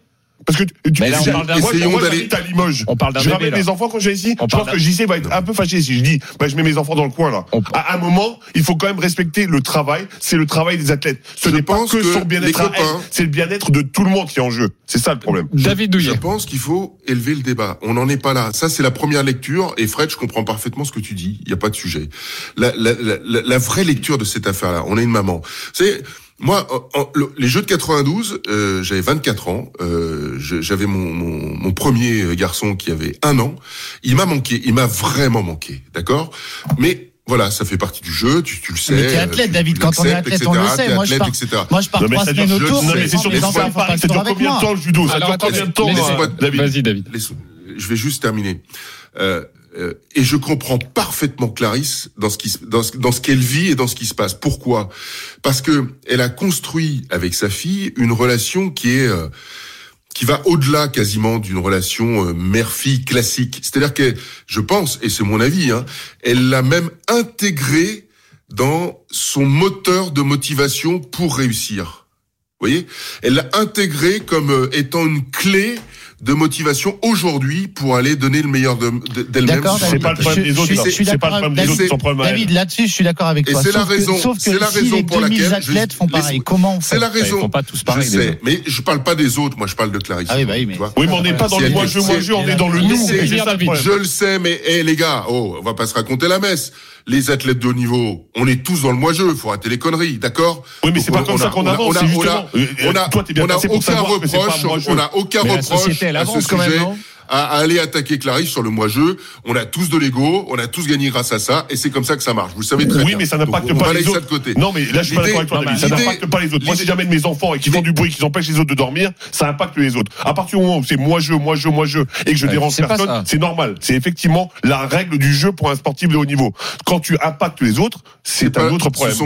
Parce que tu, mais là, on parle d'un moi, moi j'habite à Limoges. On parle d'un Je ramène mes enfants quand je vais ici. je pense que JC va être un peu fâché si je dis, bah, je mets mes enfants dans le coin là. À un moment, il faut quand même respecter le travail. C'est le travail des athlètes. Ce n'est pas que, son bien-être c'est le bien-être de tout le monde qui est en jeu. C'est ça le problème. David Douillet. Je pense qu'il faut élever le débat. On n'en est pas là. Ça, c'est la première lecture. Et Fred, je comprends parfaitement ce que tu dis. Il n'y a pas de sujet. La, la, la, la, vraie lecture de cette affaire-là, on a une maman. C'est moi, les Jeux de 92, euh, j'avais 24 ans. Euh, j'avais mon, mon, mon, premier garçon qui avait un an. Il m'a manqué. Il m'a vraiment manqué. D'accord? Mais voilà, ça fait partie du jeu, tu, tu le sais. Mais t'es athlète, David, quand on est athlète, on le sait. Moi, je pars, moi, je pars trois semaines autour. Non, mais c'est sur les enfants, ça dure combien de temps le judo Ça dure combien de temps Vas-y, David. Je vais juste terminer. Euh, euh, et je comprends parfaitement Clarisse dans ce qui dans ce, qu'elle vit et dans ce qui se passe. Pourquoi? Parce que elle a construit avec sa fille une relation qui est euh, qui va au-delà quasiment d'une relation euh, mère-fille classique. C'est-à-dire que je pense, et c'est mon avis, hein, elle l'a même intégré dans son moteur de motivation pour réussir. Vous voyez? Elle l'a intégré comme étant une clé de motivation aujourd'hui pour aller donner le meilleur d'elle-même. c'est pas le problème des autres. C'est pas le problème des autres. Son problème David, là-dessus, je suis d'accord avec toi. Et c'est la raison. Sauf que la raison si pour laquelle athlètes font pareil. Comment C'est la raison. Ils font pas tous pareil. Je sais, mais je parle pas des autres. Moi, je parle de Clarisse. Ah oui, bah oui, mais. Oui, mais on n'est pas dans le moi-je, moi-je. On est dans le nous. Je le sais, mais eh les gars, oh, on va pas se raconter la messe les athlètes de haut niveau, on est tous dans le moi-jeu, faut arrêter les conneries, d'accord Oui, mais c'est pas comme ça qu'on avance, c'est justement. On a, on a aucun reproche, on a aucun reproche à ce sujet à, aller attaquer Clarisse sur le moi-jeu. On a tous de l'ego, on a tous gagné grâce à ça, et c'est comme ça que ça marche. Vous le savez très oui, bien. Oui, mais ça n'impacte pas les autres. Côté. Non, mais là, je suis pas d'accord avec toi, David. Ça n'impacte pas les autres. Moi, si j'amène mes enfants et qu'ils font du bruit, qu'ils empêchent les autres de dormir, ça impacte les autres. À partir du moment où c'est moi-je, moi-je, moi-je, et que je dérange personne, c'est normal. C'est effectivement la règle du jeu pour un sportif de haut niveau. Quand tu impactes les autres, c'est un autre problème.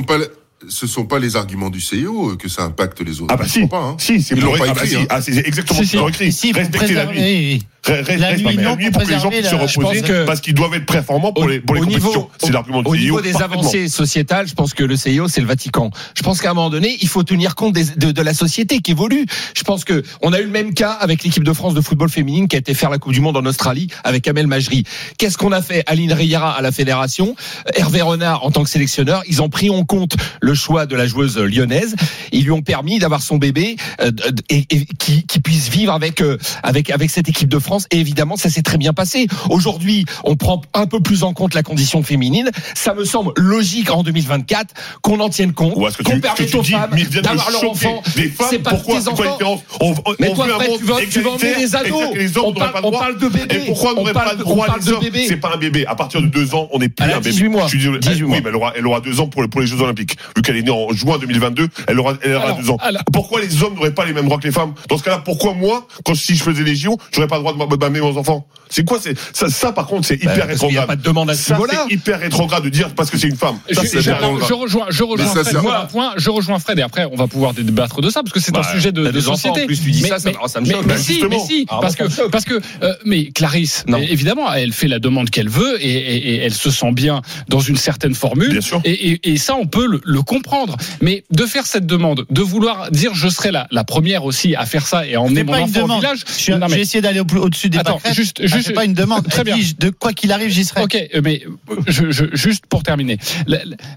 Ce sont pas pas les arguments du CIO que ça impacte les autres. Ah bah si, pas, hein. si, c'est pour ah bah si. Hein. Ah, c'est exactement ce qu'ils ont écrit. Si, Respecter la nuit. Respecter la nuit pour que les gens puissent se reposer parce qu'ils doivent être performants pour les, pour les compétitions. C'est l'argument. Au niveau des avancées sociétales, je pense que le CIO, c'est le Vatican. Je pense qu'à un moment donné, il faut tenir compte des, de, de, la société qui évolue. Je pense que on a eu le même cas avec l'équipe de France de football féminine qui a été faire la Coupe du Monde en Australie avec Amel Majri. Qu'est-ce qu'on a fait? Aline Riera à la fédération, Hervé Renard en tant que sélectionneur, ils ont pris en compte le choix de la joueuse lyonnaise. Ils lui ont permis d'avoir son bébé euh, et, qui, qui, puisse vivre avec euh, avec avec cette équipe de France. Et évidemment, ça s'est très bien passé. Aujourd'hui, on prend un peu plus en compte la condition féminine. Ça me semble logique en 2024 qu'on en tienne compte, qu'on permette aux femmes d'avoir leur enfant. C'est pas pourquoi, tes enfants. On, mais toi, après, tu vas, tu vas emmener des ados. On parle, on parle de bébé. Et pourquoi on n'aurait pas le droit les hommes? C'est pas un bébé. À partir de deux ans, on n'est plus un bébé. 18 mois. Oui, mais elle aura, elle aura deux ans pour, pour les Jeux Olympiques. Vu qu'elle est née en juin 2022, elle aura, elle aura deux ans. Pourquoi les hommes n'auraient pas les mêmes droits que les femmes? Dans ce cas-là, pourquoi moi, quand si je faisais les JO, j'aurais pas le droit de m'amener mes enfants C'est quoi C'est ça, ça, par contre, c'est hyper rétrograde. Il n'y a pas de demande à ce C'est hyper rétrograde de dire parce que c'est une femme. Ça, je, je, je, rejoins, je rejoins Fred. Moi, un point, je rejoins Fred et après on va pouvoir débattre de ça parce que c'est un bah, sujet de, de société. En plus, tu dis mais, ça, ça, ça me choque. Mais, si, mais si, parce que parce que euh, mais Clarisse, évidemment, elle fait la demande qu'elle veut et elle se sent bien dans une certaine formule. Bien sûr. Et ça, on peut le comprendre. Mais de faire cette demande, de vouloir dire je serai la, la première aussi à faire ça et à emmener mon enfant au village. J'ai essayé d'aller au-dessus au-dessus des Attends, pâquerettes, juste, ah, juste, pas une demande. Très bien. de quoi qu'il arrive, j'y serai. Ok, euh, mais je, je- juste pour terminer,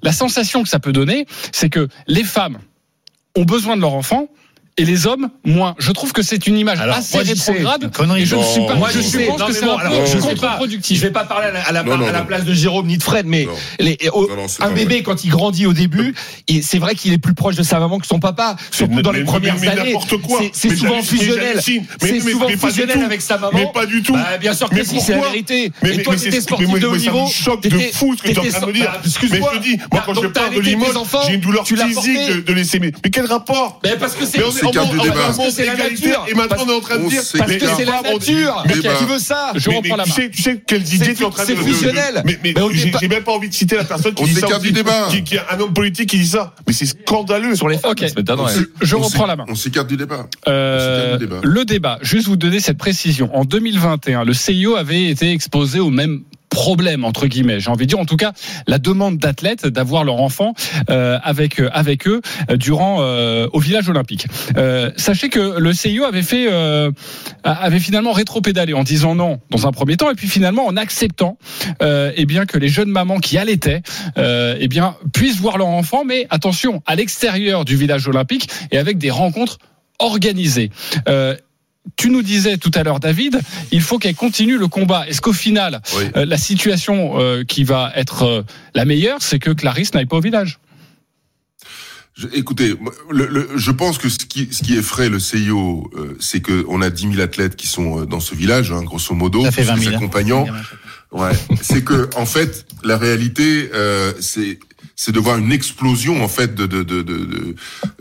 la sensation que ça peut donner, c'est que les femmes ont besoin de leur enfant. Et les hommes, moins. Je trouve que c'est une image Alors, assez rétrograde. Et je ne suis pas. Moi, je je pense Non, que c'est bon, contre-productif. Je vais pas parler à la, à la- Non, non, à la non. place de Jérôme ni de Fred, mais Non. les- au- Non, non, c'est un bébé vrai. quand il grandit au début, et c'est vrai qu'il est plus proche de sa maman que son papa, surtout Mais- dans les mais- premières mais années. n'importe quoi. C'est- souvent fusionnel. C'est souvent mais pas du fusionnel tout. avec sa maman. Mais pas du tout. Bah, bien sûr que si, c'est la vérité. Mais- Et toi, t'étais c'est- sportif de haut niveau. choque de fou ce que tu es en train de me dire. bah, Excuse-moi. Mais je te dis, moi, quand je parle de Limoges, enfants, j'ai une douleur tu l'as physique de, laisser. Mais, mais quel rapport? Mais parce que c'est On On s'écarte du débat. en Parce que c'est la nature. Et maintenant, on est en train de On dire. s'écarte. Parce que c'est la nature. Qui veut ça Je reprends la tu main. sais, tu sais quelles idées tu es en train de c'est fusionnel. Mais, j'ai même pas envie de citer la personne qui On dit ça. s'écarte aussi, du débat. Qui, qui est un homme politique qui dit ça. Mais c'est scandaleux. Sur les femmes, Ok. ça m'étonnerait. Je On reprends la main. On s'écarte du débat. Euh, C'est le débat. le débat, juste vous donner cette précision. En 2021, le CIO avait été exposé au même problème entre guillemets j'ai envie de dire. En tout cas la demande d'athlètes d'avoir leur enfant euh, avec euh, avec eux euh, durant euh, au village olympique. Euh, sachez que le CIO avait fait euh, avait finalement rétropédalé en disant non dans un premier temps et puis finalement en acceptant eh bien que les jeunes mamans qui allaitaient eh bien puissent voir leur enfant mais attention à l'extérieur du village olympique et avec des rencontres organisées tu nous disais tout à l'heure, David, il faut qu'elle continue le combat. Est-ce qu'au final, Oui. euh, la situation euh, qui va être euh, la meilleure, c'est que Clarisse n'aille pas au village? Je- écoutez, moi, le, le- je pense que ce qui, ce qui effraie le CIO, euh, c'est que on a 10 000 athlètes qui sont dans ce village, hein, grosso modo, Ça fait plus 20 les 000. accompagnants. Ouais, c'est que en fait, la réalité, euh, c'est c'est de voir une explosion en fait de de de de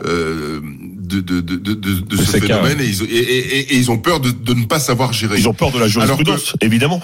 euh, de, de, de, de, ce phénomène et, ils, et, et- et ils ont peur de, de ne pas savoir gérer. Ils ont peur de la que- jurisprudence, évidemment.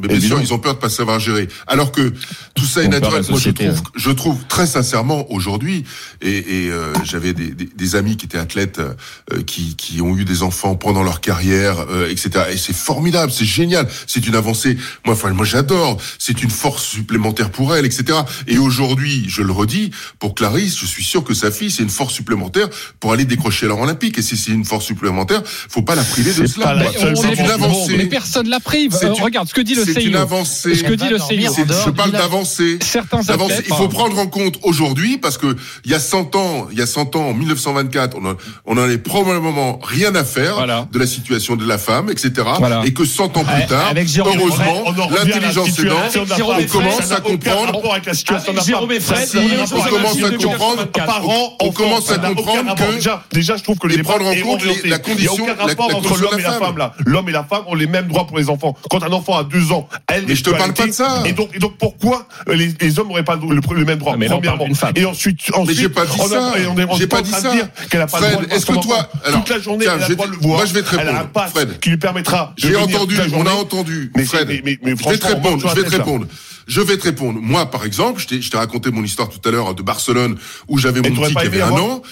Mais bien sûr, ils ont peur de pas savoir gérer. Alors que tout ça est naturel. Moi, je trouve, je trouve très sincèrement aujourd'hui, et, et euh, j'avais des, des, des amis qui étaient athlètes, euh, qui, qui ont eu des enfants pendant leur carrière, euh, etc. Et c'est formidable, c'est génial, c'est une avancée. Moi, enfin, moi, j'adore. C'est une force supplémentaire pour elle, etc. Et aujourd'hui, je le redis, pour Clarisse, je suis sûr que sa fille, c'est une force supplémentaire pour aller décrocher l'or olympique. Et si c'est une force supplémentaire, faut pas la priver de cela. C'est une avancée. Mais personne l'a. C'est Euh, une- regarde ce que dit le C'est une avancée. Ce que dit le CIO. Je parle d'avancée. Certains Il faut prendre en compte aujourd'hui parce que il y a 100 ans, il y a 100 ans, en 1924, on en, on en avait probablement rien à faire Voilà. de la situation de la femme, etc. Voilà. Et que 100 ans plus tard, avec heureusement, l'intelligence situation aidant, de la Jérôme femme. et on commence à comprendre. rapport avec la situation de la Jérôme on commence à comprendre. 1924. Parents, On commence à comprendre que- déjà, je trouve que et les prendre en compte la condition- Il n'y a aucun la- rapport la entre l'homme et la femme là. L'homme et la femme ont les mêmes droits pour les enfants. Quand un enfant a deux ans, elle Mais je te parle pas de ça. Et donc, et donc pourquoi euh, les, les hommes n'auraient pas le, même droit Ah, mais Premièrement. d'une femme. Et ensuite, ensuite, Mais j'ai pas dit on a- ça. et on est- on J'ai pas en dit train de ça. dire qu'elle a pas le Fred, droit de voir est-ce que toi- alors, toute la journée, tiens, elle a je le droit vais de te- le voir. moi, je vais te Elle a un répondre, pass Fred. qui lui permettra. de J'ai entendu, toute la on a entendu. Mais, Fred, mais, mais, mais je vais te répondre, je vais te répondre. Je vais te répondre. Moi, par exemple, je t'ai, raconté mon histoire tout à l'heure de Barcelone où j'avais mon petit qui avait un an.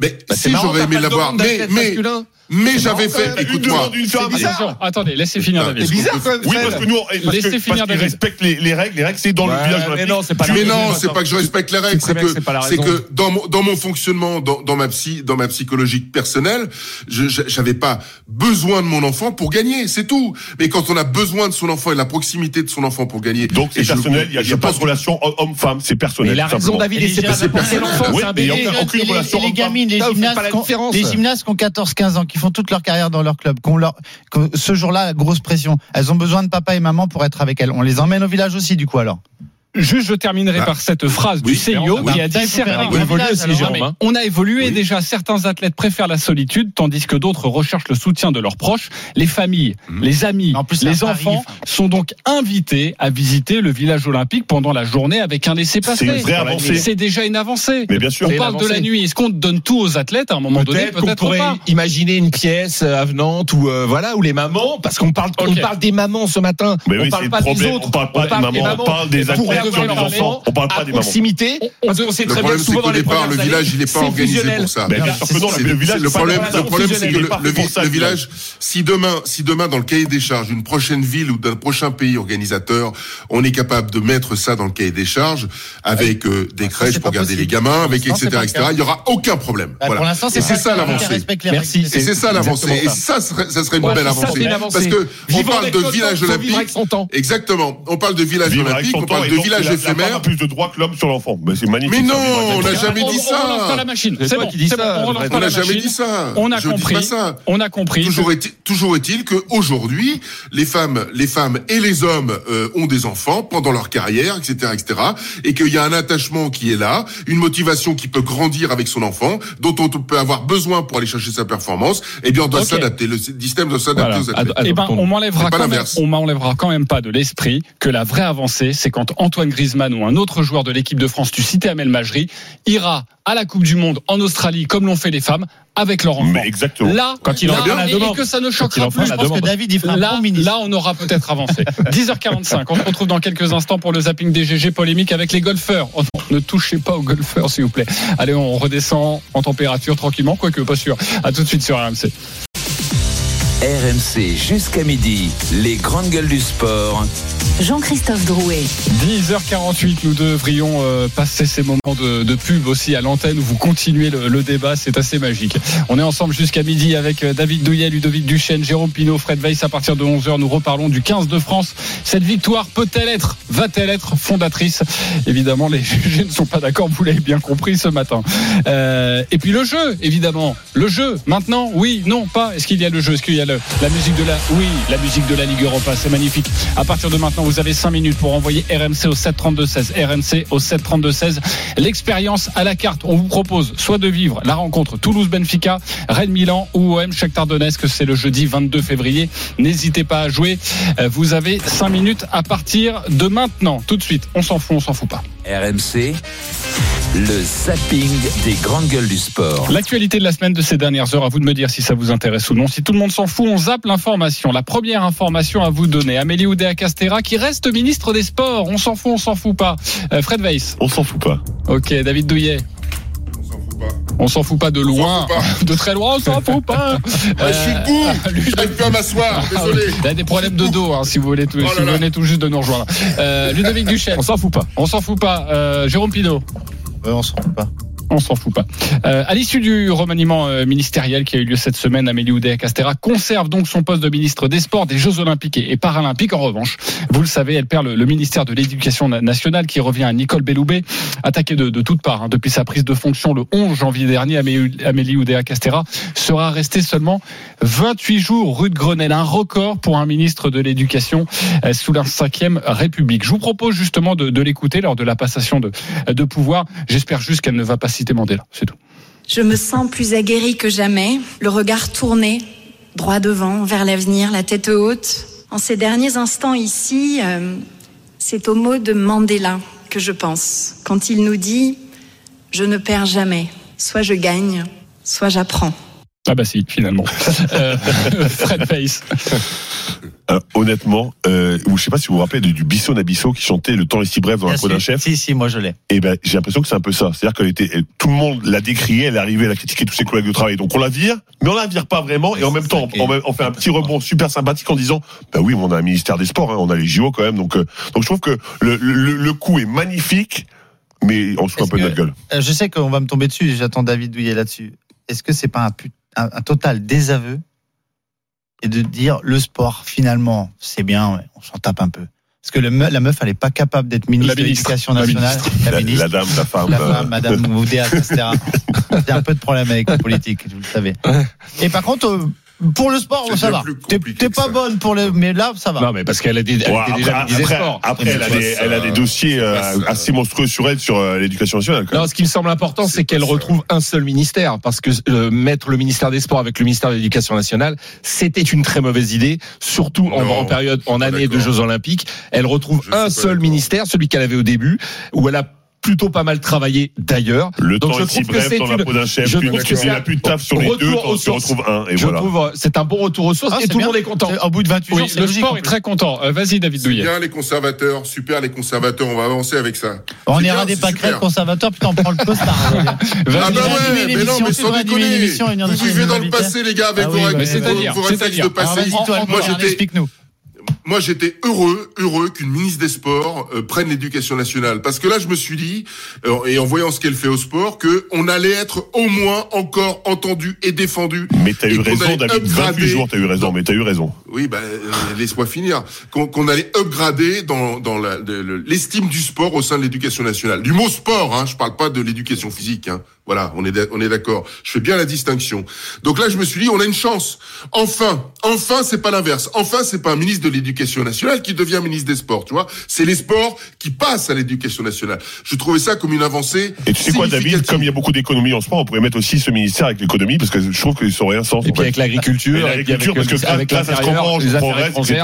Mais Bah, si j'aurais aimé l'avoir, mais. Mais j'avais Une fait, demande écoute-moi. attendez, laissez finir David. c'est bizarre, quand même, Oui, parce que nous, parce Laissez que, finir parce respectent les, les règles. Les règles, c'est dans Ouais, le village mais non, c'est pas la Mais non, c'est pas que je respecte les règles, c'est que que c'est la que dans mon dans mon fonctionnement, dans, dans ma psy, dans ma psychologique personnelle, je j'avais pas besoin de mon enfant pour gagner, c'est tout. Mais quand on a besoin de son enfant et de la proximité de son enfant pour gagner, Donc c'est personnel, il n'y a, il y a pas de relation homme-femme, c'est personnel. Mais il a tout raison. David, c'est pas les c'est l'enfant, un bébé. aucune les- relation gamines, les gymnastes, la les gymnastes qui ont 14-15 ans, qui font toute leur carrière dans leur club, qui ont leur, ce jour-là, grosse pression. Elles ont besoin de papa et maman pour être avec elles. On les emmène au village aussi, du coup, alors. Juste, je terminerai Ah. par cette phrase du CIO bah, qui a dit certains. hein. On a évolué Oui. déjà. Certains athlètes préfèrent la solitude, tandis que d'autres recherchent le soutien de leurs proches. Les familles, Mhm. les amis, En plus, c'est les enfants sont donc invités à visiter le village olympique pendant la journée avec un laissez-passer. C'est une vraie avancée. C'est déjà une avancée. Mais bien sûr. On parle de la nuit. Est-ce qu'on donne tout aux athlètes à un moment donné? Peut-être pourrait pas. imaginer une pièce euh, avenante ou euh, voilà où les mamans parce qu'on parle on parle des mamans ce matin Mais on oui, parle le des problème. autres On parle pas des mamans, on parle des pour athlètes. devant les enfants, on parle pas des mamans. proximité, parce qu'on sait Le très bien souvent dans les départ, le village, il n'est pas organisé pour ça. Le village, problème, la le problème, c'est que le, village, si demain, si demain, dans le cahier des charges d'une prochaine ville ou d'un prochain pays organisateur, on est capable de mettre ça dans le cahier des charges avec euh, des crèches c'est pour garder les gamins, avec etc., etc., il y aura aucun problème. Bah, Voilà. Pour l'instant, Et c'est ça l'avancée. Merci. Et c'est ça l'avancée. Et ça. ça, serait- une belle avancée. Parce que on parle de village olympique. Exactement. On parle de village olympique, on parle de donc, village la- la femme éphémère. a plus de droits que l'homme sur l'enfant. Mais c'est magnifique. Mais non, on n'a jamais on, dit on relance pas ça. la machine. C'est bon, qui dis c'est ça, on On n'a jamais dit ça. On a compris. On a compris. Toujours est-il, toujours est-il que aujourd'hui, les femmes, les femmes et les hommes euh, ont des enfants pendant leur carrière, etc., etc., et qu'il y a un attachement qui est là, une motivation qui peut grandir avec son enfant, dont on peut avoir besoin pour aller chercher sa performance. Eh bien, on doit s'adapter. Le système doit s'adapter Voilà. aux athlètes. Eh ben, on m'enlèvera quand on quand même pas de l'esprit que la vraie avancée, c'est quand Antoine Griezmann ou un autre joueur de l'équipe de France, tu citais Amel Majri, ira à la Coupe du Monde en Australie, comme l'ont fait les femmes, avec leur enfant. Mais exactement. Là, Quand il en là, et, que ça ne choquera plus. la Je pense que. David, il fera un Là, là, on aura peut-être avancé. 10h45, on se retrouve dans quelques instants pour le zapping des GG polémique avec les golfeurs. Oh non, ne touchez pas aux golfeurs, s'il vous plaît. Allez, on redescend en température tranquillement, quoique pas sûr. À tout de suite sur RMC. RMC jusqu'à midi, les grandes gueules du sport. Jean-Christophe Drouet. 10h48, nous devrions euh, passer ces moments de, de pub aussi à l'antenne où vous continuez le, le débat, c'est assez magique. On est ensemble jusqu'à midi avec euh, David Douillet, Ludovic Duchesne, Jérôme Pinault, Fred Weiss. À partir de 11h, nous reparlons du 15 de France. Cette victoire peut-elle être, va-t-elle être fondatrice? Évidemment, les GG ne sont pas d'accord, vous l'avez bien compris ce matin. Euh, et puis le jeu, évidemment. Le jeu, maintenant, oui, non, pas. Est-ce qu'il y a le jeu? Est-ce qu'il y a le, la musique de la... Oui, la musique de la Ligue Europa, c'est magnifique. À partir de maintenant, vous avez 5 minutes pour envoyer RMC au 732-16. RMC au 732-16. L'expérience à la carte. On vous propose soit de vivre la rencontre Toulouse-Benfica, Rennes-Milan ou OM Shakhtar Donetsk. C'est le jeudi 22 février. N'hésitez pas à jouer. Euh, Vous avez 5 minutes à partir de maintenant. Tout de suite. On s'en fout, on s'en fout pas. RMC, le zapping des grandes gueules du sport. L'actualité de la semaine de ces dernières heures, à vous de me dire si ça vous intéresse ou non. Si tout le monde s'en fout, on zappe l'information. La première information à vous donner, Amélie Oudéa-Castera qui reste ministre des Sports. On s'en fout, on s'en fout pas. Euh, Fred Weiss. On s'en fout pas. Ok, David Douillet. On s'en fout pas. On s'en fout pas de loin, de très loin, on s'en fout pas. Ah, je suis debout. J'arrive plus à m'asseoir. Désolé. Il a des problèmes de dos, hein, si vous voulez, tout, Oh là si vous venez tout juste de nous rejoindre. Euh, Ludovic Duchesne. On s'en fout pas. On s'en fout pas. Euh, Jérôme Pinault. Ouais, on s'en fout pas. On s'en fout pas. Euh, à l'issue du remaniement euh, ministériel qui a eu lieu cette semaine, Amélie Oudéa-Castera conserve donc son poste de ministre des Sports, des Jeux Olympiques et, Paralympiques. En revanche, vous le savez, elle perd le, ministère de l'Éducation na- nationale qui revient à Nicole Belloubet, attaquée de, toutes parts hein, depuis sa prise de fonction le 11 janvier dernier. Amélie Amélie Oudéa-Castera sera restée seulement 28 jours rue de Grenelle, un record pour un ministre de l'Éducation euh, sous la 5e République. Je vous propose justement de, de l'écouter lors de la passation de, de pouvoir. J'espère juste qu'elle ne va pas citer Mandela, c'est tout. Je me sens plus aguerrie que jamais, le regard tourné, droit devant, vers l'avenir, la tête haute. En ces derniers instants ici, euh, c'est au mot de Mandela que je pense, quand il nous dit ⁇ Je ne perds jamais, soit je gagne, soit j'apprends ⁇ Ah bah si, finalement. Euh, Fred Pace. Euh, honnêtement, euh, je sais pas si vous vous rappelez du, du Bisson Nabisso qui chantait Le temps est si bref dans la Bien peau d'un chef. Si, si, moi je l'ai. Et ben, j'ai l'impression que c'est un peu ça. C'est-à-dire qu'elle était, elle- tout le monde l'a décriée, elle est arrivée, elle a critiqué tous ses collègues de travail. Donc on la vire, mais on la vire pas vraiment. Et en même temps, on, on fait un petit rebond super sympathique en disant, bah oui, mais on a un ministère des Sports, hein, on a les JO quand même. Donc, euh, donc je trouve que le, le, le coup est magnifique, mais on se fout un peu de notre gueule. Je sais qu'on va me tomber dessus, j'attends David Douillet là-dessus. Est-ce que c'est pas un, put- un, un total désaveu et de dire le sport, finalement, c'est bien, on s'en tape un peu Parce que le me- la meuf, elle n'est pas capable d'être ministre La de l'Éducation La nationale. ministre. La, ministre. la dame, la femme. La euh, femme, Madame Moudéa, etc. J'ai un peu de problème avec la politique, vous le savez. Et par contre, euh, pour le sport, ça va. T'es pas ça. bonne pour le, mais là, ça va. Non, mais parce qu'elle a des, elle Ouais, après, déjà après, Sports. après, elle, a des, elle a des dossiers euh, ça. assez monstrueux sur elle sur euh, l'éducation nationale. quand Non, ce qui me semble important, C'est qu'elle retrouve un seul ministère, parce que euh, mettre le ministère des Sports avec le ministère de l'Éducation nationale, c'était une très mauvaise idée, surtout en, Non, en période, en année de. Jeux Olympiques. Elle retrouve Je un seul ministère, celui qu'elle avait au début, où elle a plutôt pas mal travaillé d'ailleurs. Le Donc temps je est si que bref dans la peau d'un chef. je trouve plus de taf sur les deux, en sources. retrouves un. Et Je voilà. trouve euh, c'est un bon retour aux sources Ah, et tout le monde est content. Au bout de 28 Oui, jours, le sport est très content. Euh, Vas-y, David Douillet. bien les conservateurs, super les conservateurs, on va avancer avec ça. On ira bien, des super. conservateurs, putain, on prend le costard. Ah bah ouais, mais non, mais sans déconner. Vous vivez dans le passé, les gars, avec Ah vos bah, réflexes c'est-à-dire. de passé. Moi, j'étais, explique-nous. Moi, j'étais heureux, heureux qu'une ministre des Sports euh, prenne l'éducation nationale, parce que là, je me suis dit, euh, et en voyant ce qu'elle fait au sport, que on allait être au moins encore entendu et défendu. Mais t'as eu raison, David. 28 upgrader- jours, t'as eu raison, mais t'as eu raison. Oui, ben euh, laisse-moi finir. Qu'on allait upgrader dans, dans l'estime du sport au sein de l'éducation nationale. Du mot sport, hein, je parle pas de l'éducation physique. Hein. Voilà, on est on est d'accord. Je fais bien la distinction. Donc là, je me suis dit, on a une chance. Enfin, enfin, c'est pas l'inverse. Enfin, c'est pas un ministre de l'éducation nationale qui devient ministre des sports. Tu vois, c'est les sports qui passent à l'éducation nationale. Je trouvais ça comme une avancée. Et tu sais quoi, David, comme il y a beaucoup d'économies en sport, on pourrait mettre aussi ce ministère avec l'économie, parce que je trouve qu'ils sont rien sans. Et puis avec l'agriculture, l'agriculture, parce que avec là, ça se comprend, les je affaires progresse, etc.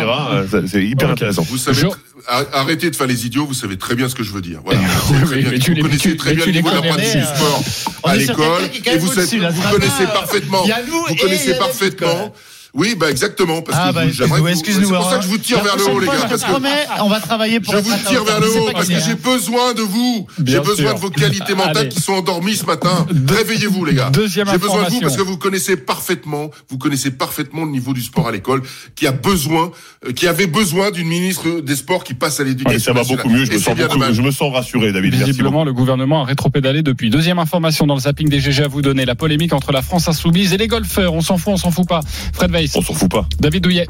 Euh, C'est hyper intéressant. Vous savez, Je- tr- ar- arrêtez de faire les idiots, vous savez très bien ce que je veux dire. Voilà. Vous mais tu les- connaissez tu- très bien le niveau connais, d'apprentissage du euh, sport à l'école, et vous, savez- connaissez parfaitement. Vous connaissez parfaitement. Oui, bah exactement, parce Ah, que bah, excuse-nous, vous- excuse-nous. C'est pour ça que je vous tire La vers le haut, les gars, je parce que promets, on va travailler pour je vous tire vers le haut parce que j'ai hein. besoin de vous. J'ai besoin de vos qualités mentales Allez. qui sont endormies ce matin. Réveillez-vous, les gars. Deuxième J'ai besoin de vous parce que vous connaissez parfaitement, vous connaissez parfaitement le niveau du sport à l'école, qui a besoin, euh, qui avait besoin d'une ministre des Sports qui passe à l'éducation. ça va beaucoup mieux, je me sens bien beaucoup, je me sens rassuré, David. Visiblement, le gouvernement a rétropédalé depuis. Deuxième information dans le zapping des GG à vous donner. La polémique entre la France insoumise et les golfeurs. On s'en fout, on s'en fout pas. Fred On s'en fout pas. David Douillet.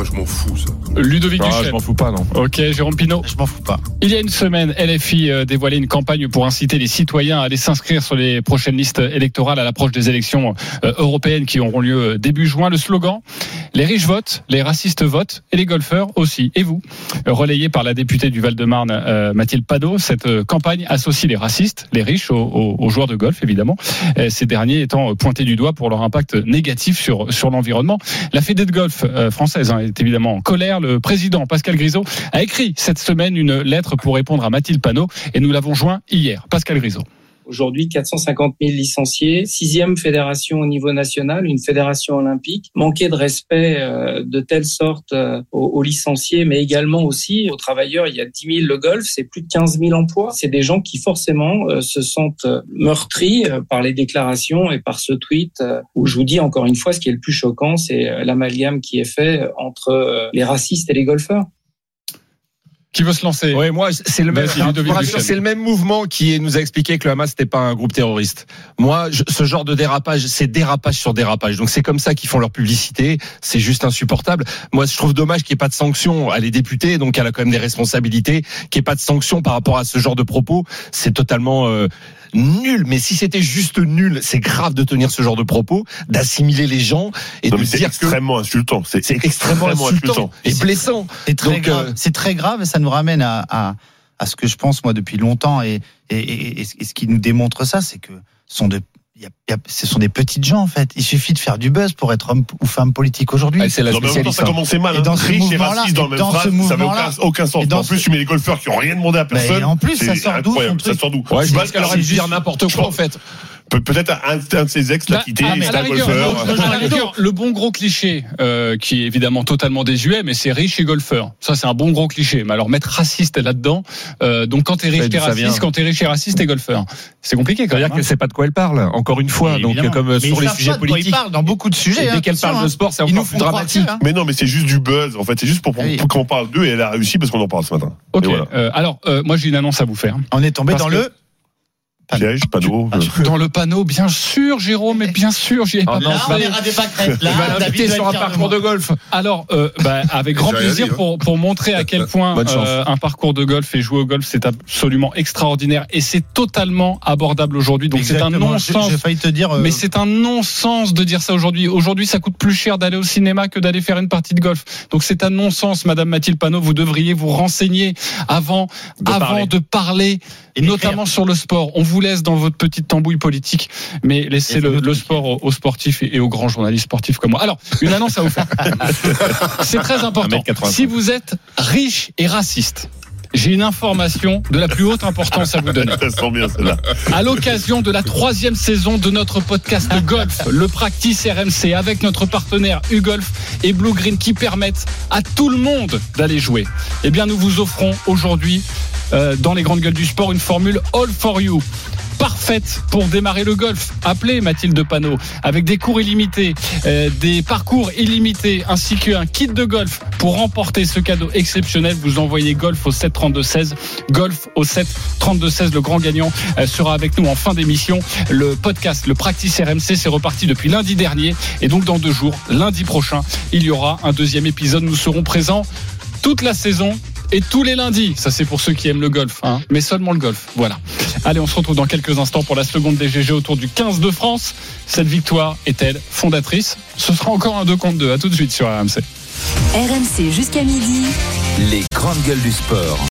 Ah, je m'en fous, ça. Ludovic Ah, je m'en fous pas, non. Ok, Jérôme Pinault. Je m'en fous pas. Il y a une semaine, LFI euh, dévoilait une campagne pour inciter les citoyens à aller s'inscrire sur les prochaines listes électorales à l'approche des élections euh, européennes qui auront lieu euh, début juin. Le slogan Les riches votent, les racistes votent et les golfeurs aussi. Et vous Relayé par la députée du Val-de-Marne, Mathilde Padot, cette campagne associe les racistes, les riches, aux, aux- aux joueurs de golf, évidemment. Ces derniers étant pointés du doigt pour leur impact négatif sur, sur l'environnement. La Fédé de golf française hein, est évidemment en colère. Le président Pascal Grisot a écrit cette semaine une lettre pour répondre à Mathilde Panot et nous l'avons joint hier. Pascal Grisot. Aujourd'hui, 450 000 licenciés, sixième fédération au niveau national, une fédération olympique. Manquer de respect euh, de telle sorte euh, aux, licenciés, mais également aussi aux travailleurs. Il y a 10 000 le golf, c'est plus de 15 000 emplois. C'est des gens qui forcément euh, se sentent meurtris par les déclarations et par ce tweet où je vous dis encore une fois, ce qui est le plus choquant, c'est l'amalgame qui est fait entre les racistes et les golfeurs. Qui veut se lancer Ouais, moi, c'est le même, c'est le même mouvement qui nous a expliqué que le Hamas n'était pas un groupe terroriste. Moi, je- ce genre de dérapage, c'est dérapage sur dérapage. Donc c'est comme ça qu'ils font leur publicité. C'est juste insupportable. Moi, je trouve dommage qu'il n'y ait pas de sanction. Elle est députée, donc elle a quand même des responsabilités. Qu'il n'y ait pas de sanction par rapport à ce genre de propos, c'est totalement euh, nul. Mais si c'était juste nul, c'est grave de tenir ce genre de propos, d'assimiler les gens et Non, de c'est dire que extrêmement insultant. C'est c'est extrêmement insultant et blessant. C'est très Donc, grave. euh, C'est très grave et ça nous ramène à, à, à ce que je pense moi depuis longtemps et, et, et, et ce et ce qui nous démontre ça, c'est que ce sont de y a- y a- ce sont des petites gens en fait. Il suffit de faire du buzz pour être homme ou femme politique aujourd'hui. Ah, c'est la temps, ça commençait mal. Et Hein. dans ce Riche et raciste dans la et même dans phrase, ça n'avait aucun, aucun sens. et En plus, ce- tu mets les golfeurs qui ont rien demandé à personne. en plus, ça sort d'où, Ça sort d'où Ouais, je Bah, pense qu'elle aurait dû dire n'importe quoi en fait. Pe- Peut-être un, un de ses ex l'a Bah, quitté, ah, c'est un golfeur. le- bon gros cliché, euh, qui est évidemment totalement désuet, mais c'est riche et golfeur. Ça, c'est un bon gros cliché. Mais alors mettre raciste là-dedans, euh, donc quand t'es riche, t'es raciste, quand t'es riche et raciste, t'es golfeur. C'est compliqué quand même. C'est-à-dire qu'elle sait pas de quoi elle parle, encore une fois. Donc, évidemment. comme Mais sur les sujets politiques. parlent dans beaucoup de sujets. Et hein, dès qu'elle parle de hein. sport, c'est encore plus dramatique. que, hein. Mais non, mais c'est juste du buzz. En fait, c'est juste pour, qu'on parle d'eux et elle a réussi parce qu'on en parle ce matin. Ok. Euh, alors, euh, moi, j'ai une annonce à vous faire. On est tombé dans que- le. Piège, panneau. euh, Dans le panneau, bien sûr, Jérôme, mais bien sûr, j'y ai pas Oh non, on ira des pâquerettes. Là, sur un parcours de golf. Alors, euh, bah, avec grand plaisir dit, hein. pour, pour montrer à quel point euh, un parcours de golf et jouer au golf, c'est absolument extraordinaire et c'est totalement abordable aujourd'hui. Donc c'est un non-sens. J'ai failli te dire. Mais c'est un non-sens de dire ça aujourd'hui. Aujourd'hui, ça coûte plus cher d'aller au cinéma que d'aller faire une partie de golf. Donc c'est un non-sens, Madame Mathilde Panot. Vous devriez vous renseigner avant, De avant parler. de parler, Et notamment sur le sport. On vous laisse dans votre petite tambouille politique, mais laissez le, sport aux, aux sportifs et, et aux grands journalistes sportifs comme moi. Alors, une annonce à vous faire. c'est très important. 1m85. Si vous êtes riche et raciste, j'ai une information de la plus haute importance à vous donner. Ça sent bien celle-là. À l'occasion de la troisième saison de notre podcast Golf, le Practice RMC, avec notre partenaire UGolf et Blue Green qui permettent à tout le monde d'aller jouer. Eh bien, nous vous offrons aujourd'hui, euh, dans les grandes gueules du sport, une formule All for You parfaite pour démarrer le golf. Appelez Mathilde Panot avec des cours illimités, euh, des parcours illimités ainsi qu'un kit de golf pour remporter ce cadeau exceptionnel. Vous envoyez golf au 7 32 16. Golf au 7 32 16. Le grand gagnant euh, sera avec nous en fin d'émission. Le podcast, le Practice RMC, c'est reparti depuis lundi dernier et donc dans deux jours, lundi prochain, il y aura un deuxième épisode. Nous serons présents toute la saison et tous les lundis. Ça, c'est pour ceux qui aiment le golf, hein, mais seulement le golf. Voilà. Allez, on se retrouve dans quelques instants pour la seconde DGG autour du 15 de France. Cette victoire est-elle fondatrice? Ce sera encore un 2 contre 2. À tout de suite sur RMC. RMC jusqu'à midi. Les grandes gueules du sport.